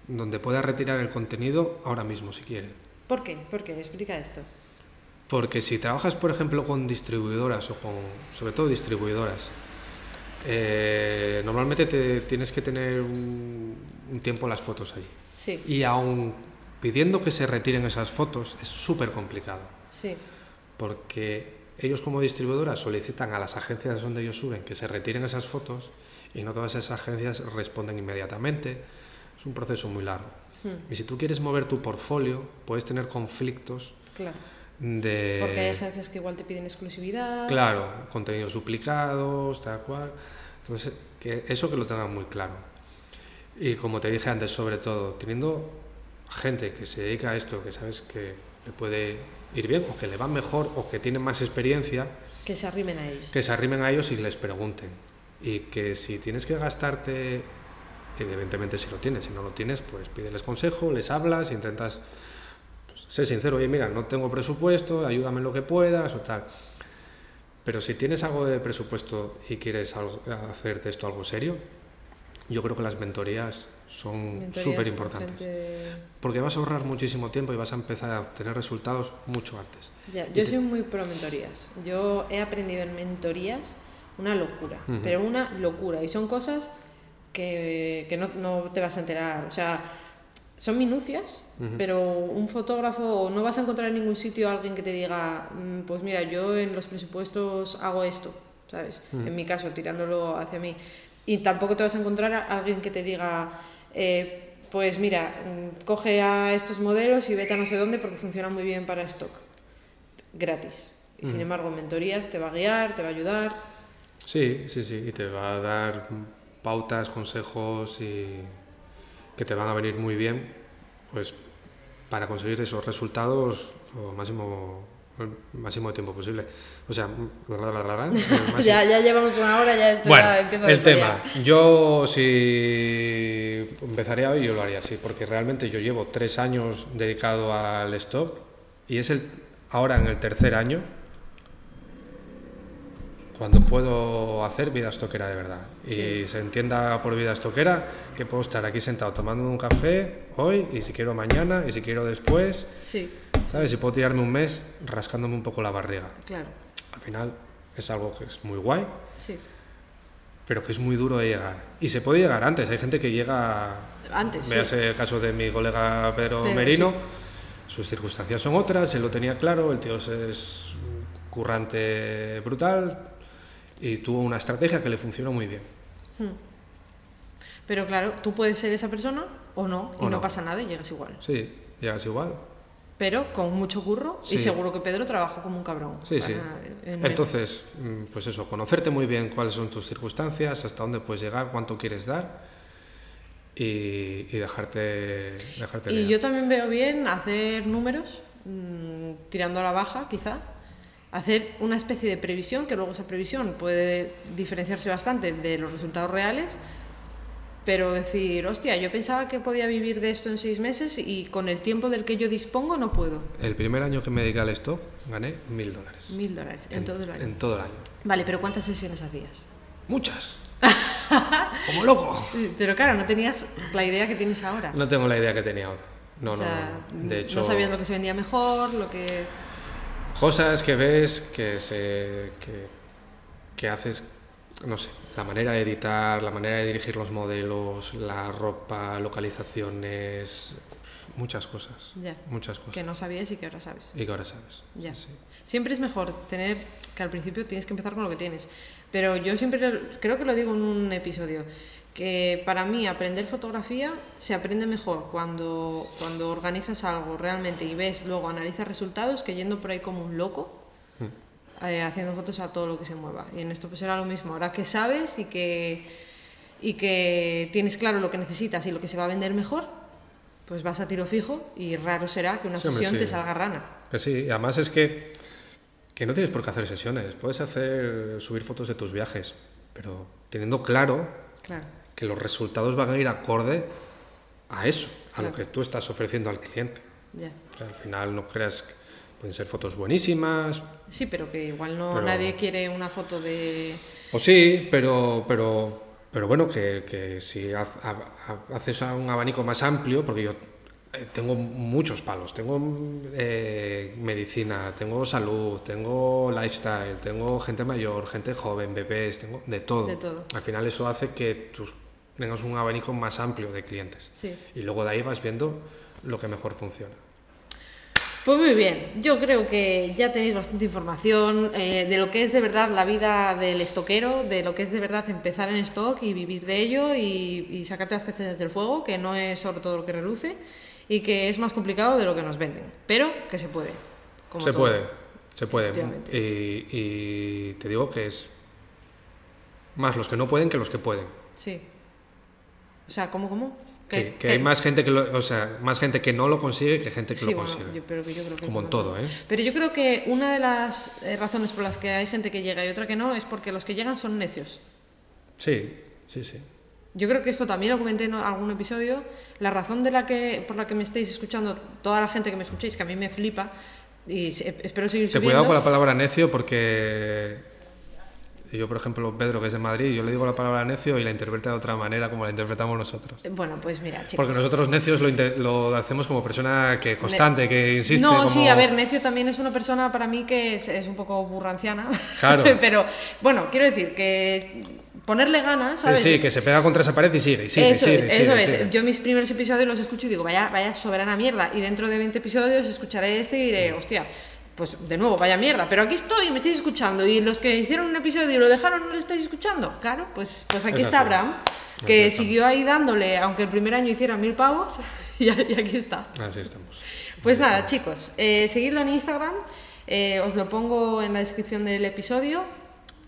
donde pueda retirar el contenido ahora mismo, si quiere. ¿Por qué? ¿Por qué? Explica esto. Porque si trabajas, por ejemplo, con distribuidoras o con, sobre todo distribuidoras, eh, normalmente te tienes que tener un, un tiempo las fotos ahí. Sí, Y aún pidiendo que se retiren esas fotos es súper complicado. sí, Porque ellos como distribuidoras solicitan a las agencias donde ellos suben que se retiren esas fotos y no todas esas agencias responden inmediatamente. Es un proceso muy largo. Hmm. Y si tú quieres mover tu portfolio, puedes tener conflictos claro. de... Porque hay agencias que igual te piden exclusividad. Claro, contenidos duplicados, tal cual. Entonces, que eso que lo tengan muy claro. Y como te dije antes, sobre todo, teniendo gente que se dedica a esto, que sabes que le puede ir bien, o que le va mejor, o que tiene más experiencia, Que se arrimen a ellos. que se arrimen a ellos y les pregunten. Y que si tienes que gastarte, evidentemente si lo tienes, si no lo tienes, pues pídeles consejo, les hablas, intentas pues, ser sincero, oye, mira, no tengo presupuesto, ayúdame en lo que puedas o tal. Pero si tienes algo de presupuesto y quieres hacer de esto algo serio, yo creo que las mentorías son súper importantes. gente- Porque vas a ahorrar muchísimo tiempo y vas a empezar a obtener resultados mucho antes. Ya, yo te- soy muy pro mentorías. Yo he aprendido en mentorías una locura, Ujú. pero una locura. Y son cosas que, que no, no te vas a enterar. O sea, son minucias, Ujú. pero un fotógrafo no vas a encontrar en ningún sitio a alguien que te diga, "Mm, pues mira, yo en los presupuestos hago esto, ¿sabes? Ujú. En mi caso, tirándolo hacia mí. Y tampoco te vas a encontrar a alguien que te diga, eh, pues mira, mm, coge a estos modelos y vete a no sé dónde porque funciona muy bien para stock. Gratis. Y sin embargo, en mentorías te va a guiar, te va a ayudar. Sí, sí, sí, y te va a dar pautas, consejos y que te van a venir muy bien, pues para conseguir esos resultados lo máximo el máximo de tiempo posible. O sea, la, la, Ya, ya llevamos una hora, ya esto Bueno, ya el tema. Yo si empezaría hoy, yo lo haría así, porque realmente yo llevo tres años dedicado al stock y es el ahora en el tercer año cuando puedo hacer vida estoquera de verdad. Y se entienda por vida estoquera que puedo estar aquí sentado tomando un café hoy y si quiero mañana y si quiero después, Sí, ¿sabes? Y puedo tirarme un mes rascándome un poco la barriga. claro. Al final es algo que es muy guay, Sí. pero que es muy duro de llegar. Y se puede llegar antes, hay gente que llega, Antes, sí. véase el caso de mi colega Pedro Pedro, Merino, sus circunstancias son otras, él lo tenía claro, el tío es- currante brutal y tuvo una estrategia que le funcionó muy bien. Pero claro, tú puedes ser esa persona o no, y O no no. pasa nada y llegas igual. Sí, llegas igual. Pero con mucho curro y seguro que Pedro trabajó como un cabrón. Sí, sí. en- Entonces, mm, pues eso, conocerte muy bien cuáles son tus circunstancias, hasta dónde puedes llegar, cuánto quieres dar y, y dejarte, dejarte Y yo también veo bien hacer números, mm, tirando a la baja quizá, hacer una especie de previsión, que luego esa previsión puede diferenciarse bastante de los resultados reales, pero decir, hostia, yo pensaba que podía vivir de esto en seis meses y con el tiempo del que yo dispongo no puedo. El primer año que me dediqué al stock gané mil dólares. Mil dólares en, todo el año. En todo el año. Vale, pero ¿cuántas sesiones hacías? Muchas. Como loco. Pero claro, no tenías la idea que tienes ahora. No tengo la idea que tenía otra. No, o no, sea, no. De hecho, no sabías lo que se vendía mejor, lo que... cosas que ves que se que, que haces no sé la manera de editar la manera de dirigir los modelos la ropa localizaciones muchas cosas Ya. muchas cosas que no sabías y que ahora sabes. y que ahora sabes Ya. Sí. Siempre es mejor tener que al principio tienes que empezar con lo que tienes. Pero yo siempre creo que lo digo en un episodio que para mí aprender fotografía se aprende mejor cuando cuando organizas algo realmente y ves luego analizas resultados que yendo por ahí como un loco eh, haciendo fotos a todo lo que se mueva. Y en esto pues era lo mismo. Ahora que sabes y que y que tienes claro lo que necesitas y lo que se va a vender mejor, pues vas a tiro fijo y raro será que una Sí, sesión te sí. salga rana. Sí además es que que no tienes por qué hacer sesiones puedes hacer subir fotos de tus viajes pero teniendo claro Claro. Que los resultados van a ir acorde a eso a lo Claro. que tú estás ofreciendo al cliente Ya. O sea, al final no creas que pueden ser fotos buenísimas, Sí, pero que igual no Pero- nadie quiere una foto de... o sí, pero, pero, pero bueno, que, que si ha- ha- haces un abanico más amplio, porque yo eh, tengo muchos palos, tengo eh, medicina, tengo salud, tengo lifestyle, tengo gente mayor, gente joven, bebés, tengo de todo. De todo. Al final eso hace que tus, tengas un abanico más amplio de clientes. Sí. Y luego de ahí vas viendo lo que mejor funciona. Pues muy bien, yo creo que ya tenéis bastante información eh, de lo que es de verdad la vida del estoquero, de lo que es de verdad empezar en stock y vivir de ello y, y sacarte las castañas del fuego, que no es sobre todo lo que reluce y que es más complicado de lo que nos venden, pero que se puede. como se todo. puede, se puede. Y, y te digo que es más los que no pueden que los que pueden. Sí. O sea, ¿cómo, cómo? Que, que hay más gente que lo- o sea, más gente que no lo consigue que gente que Sí, lo bueno, consigue. yo- pero que yo creo que Como en todo, ¿eh? Pero yo creo que una de las eh, razones por las que hay gente que llega y otra que no es porque los que llegan son necios. Sí, sí, sí. Yo creo que esto también lo comenté en algún episodio. La razón de la que, por la que me estáis escuchando, toda la gente que me escuchéis, que a mí me flipa, y espero seguir subiendo. cuidado con la palabra necio porque yo, por ejemplo, Pedro, que es de Madrid, yo le digo la palabra necio y la interpreta de otra manera como la interpretamos nosotros. Bueno, pues mira, chicos. Porque nosotros necios lo, hacemos como persona que constante, que insiste. No, como- sí, a ver, Necio también es una persona para mí que es, es un poco burranciana. Claro. Pero bueno, quiero decir que ponerle ganas, Sí, ¿sabes? sí, que se pega contra esa pared y sigue, y sigue, eso sigue, es, y sigue, eso es. Yo mis primeros episodios los escucho y digo, vaya, vaya soberana mierda. Y dentro de 20 episodios escucharé este y diré, hostia, pues de nuevo, vaya mierda. Pero aquí estoy y me estáis escuchando. Y los que hicieron un episodio y lo dejaron, ¿no lo estáis escuchando? Claro, pues, pues aquí Es está así. Abraham. que siguió ahí dándole, aunque el primer año hiciera mil pavos, y, y aquí está. Así estamos. Pues Así nada, estamos. chicos, eh, seguidlo en Instagram, eh, os lo pongo en la descripción del episodio.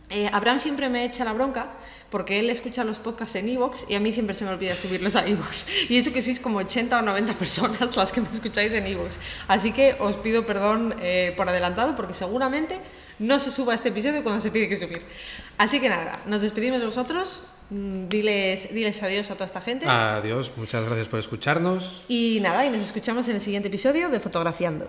Eh, Abraham siempre me echa la bronca porque él escucha los podcasts en Evox y a mí siempre se me olvida subirlos a Evox. Y eso que sois como 80 o 90 personas las que me escucháis en Evox. Así que os pido perdón eh, por adelantado porque seguramente no se suba este episodio cuando se tiene que subir. Así que nada, nos despedimos de vosotros. Mm, Diles, diles adiós a toda esta gente. Adiós, muchas gracias por escucharnos. Y nada, y nos escuchamos en el siguiente episodio de Fotografiando.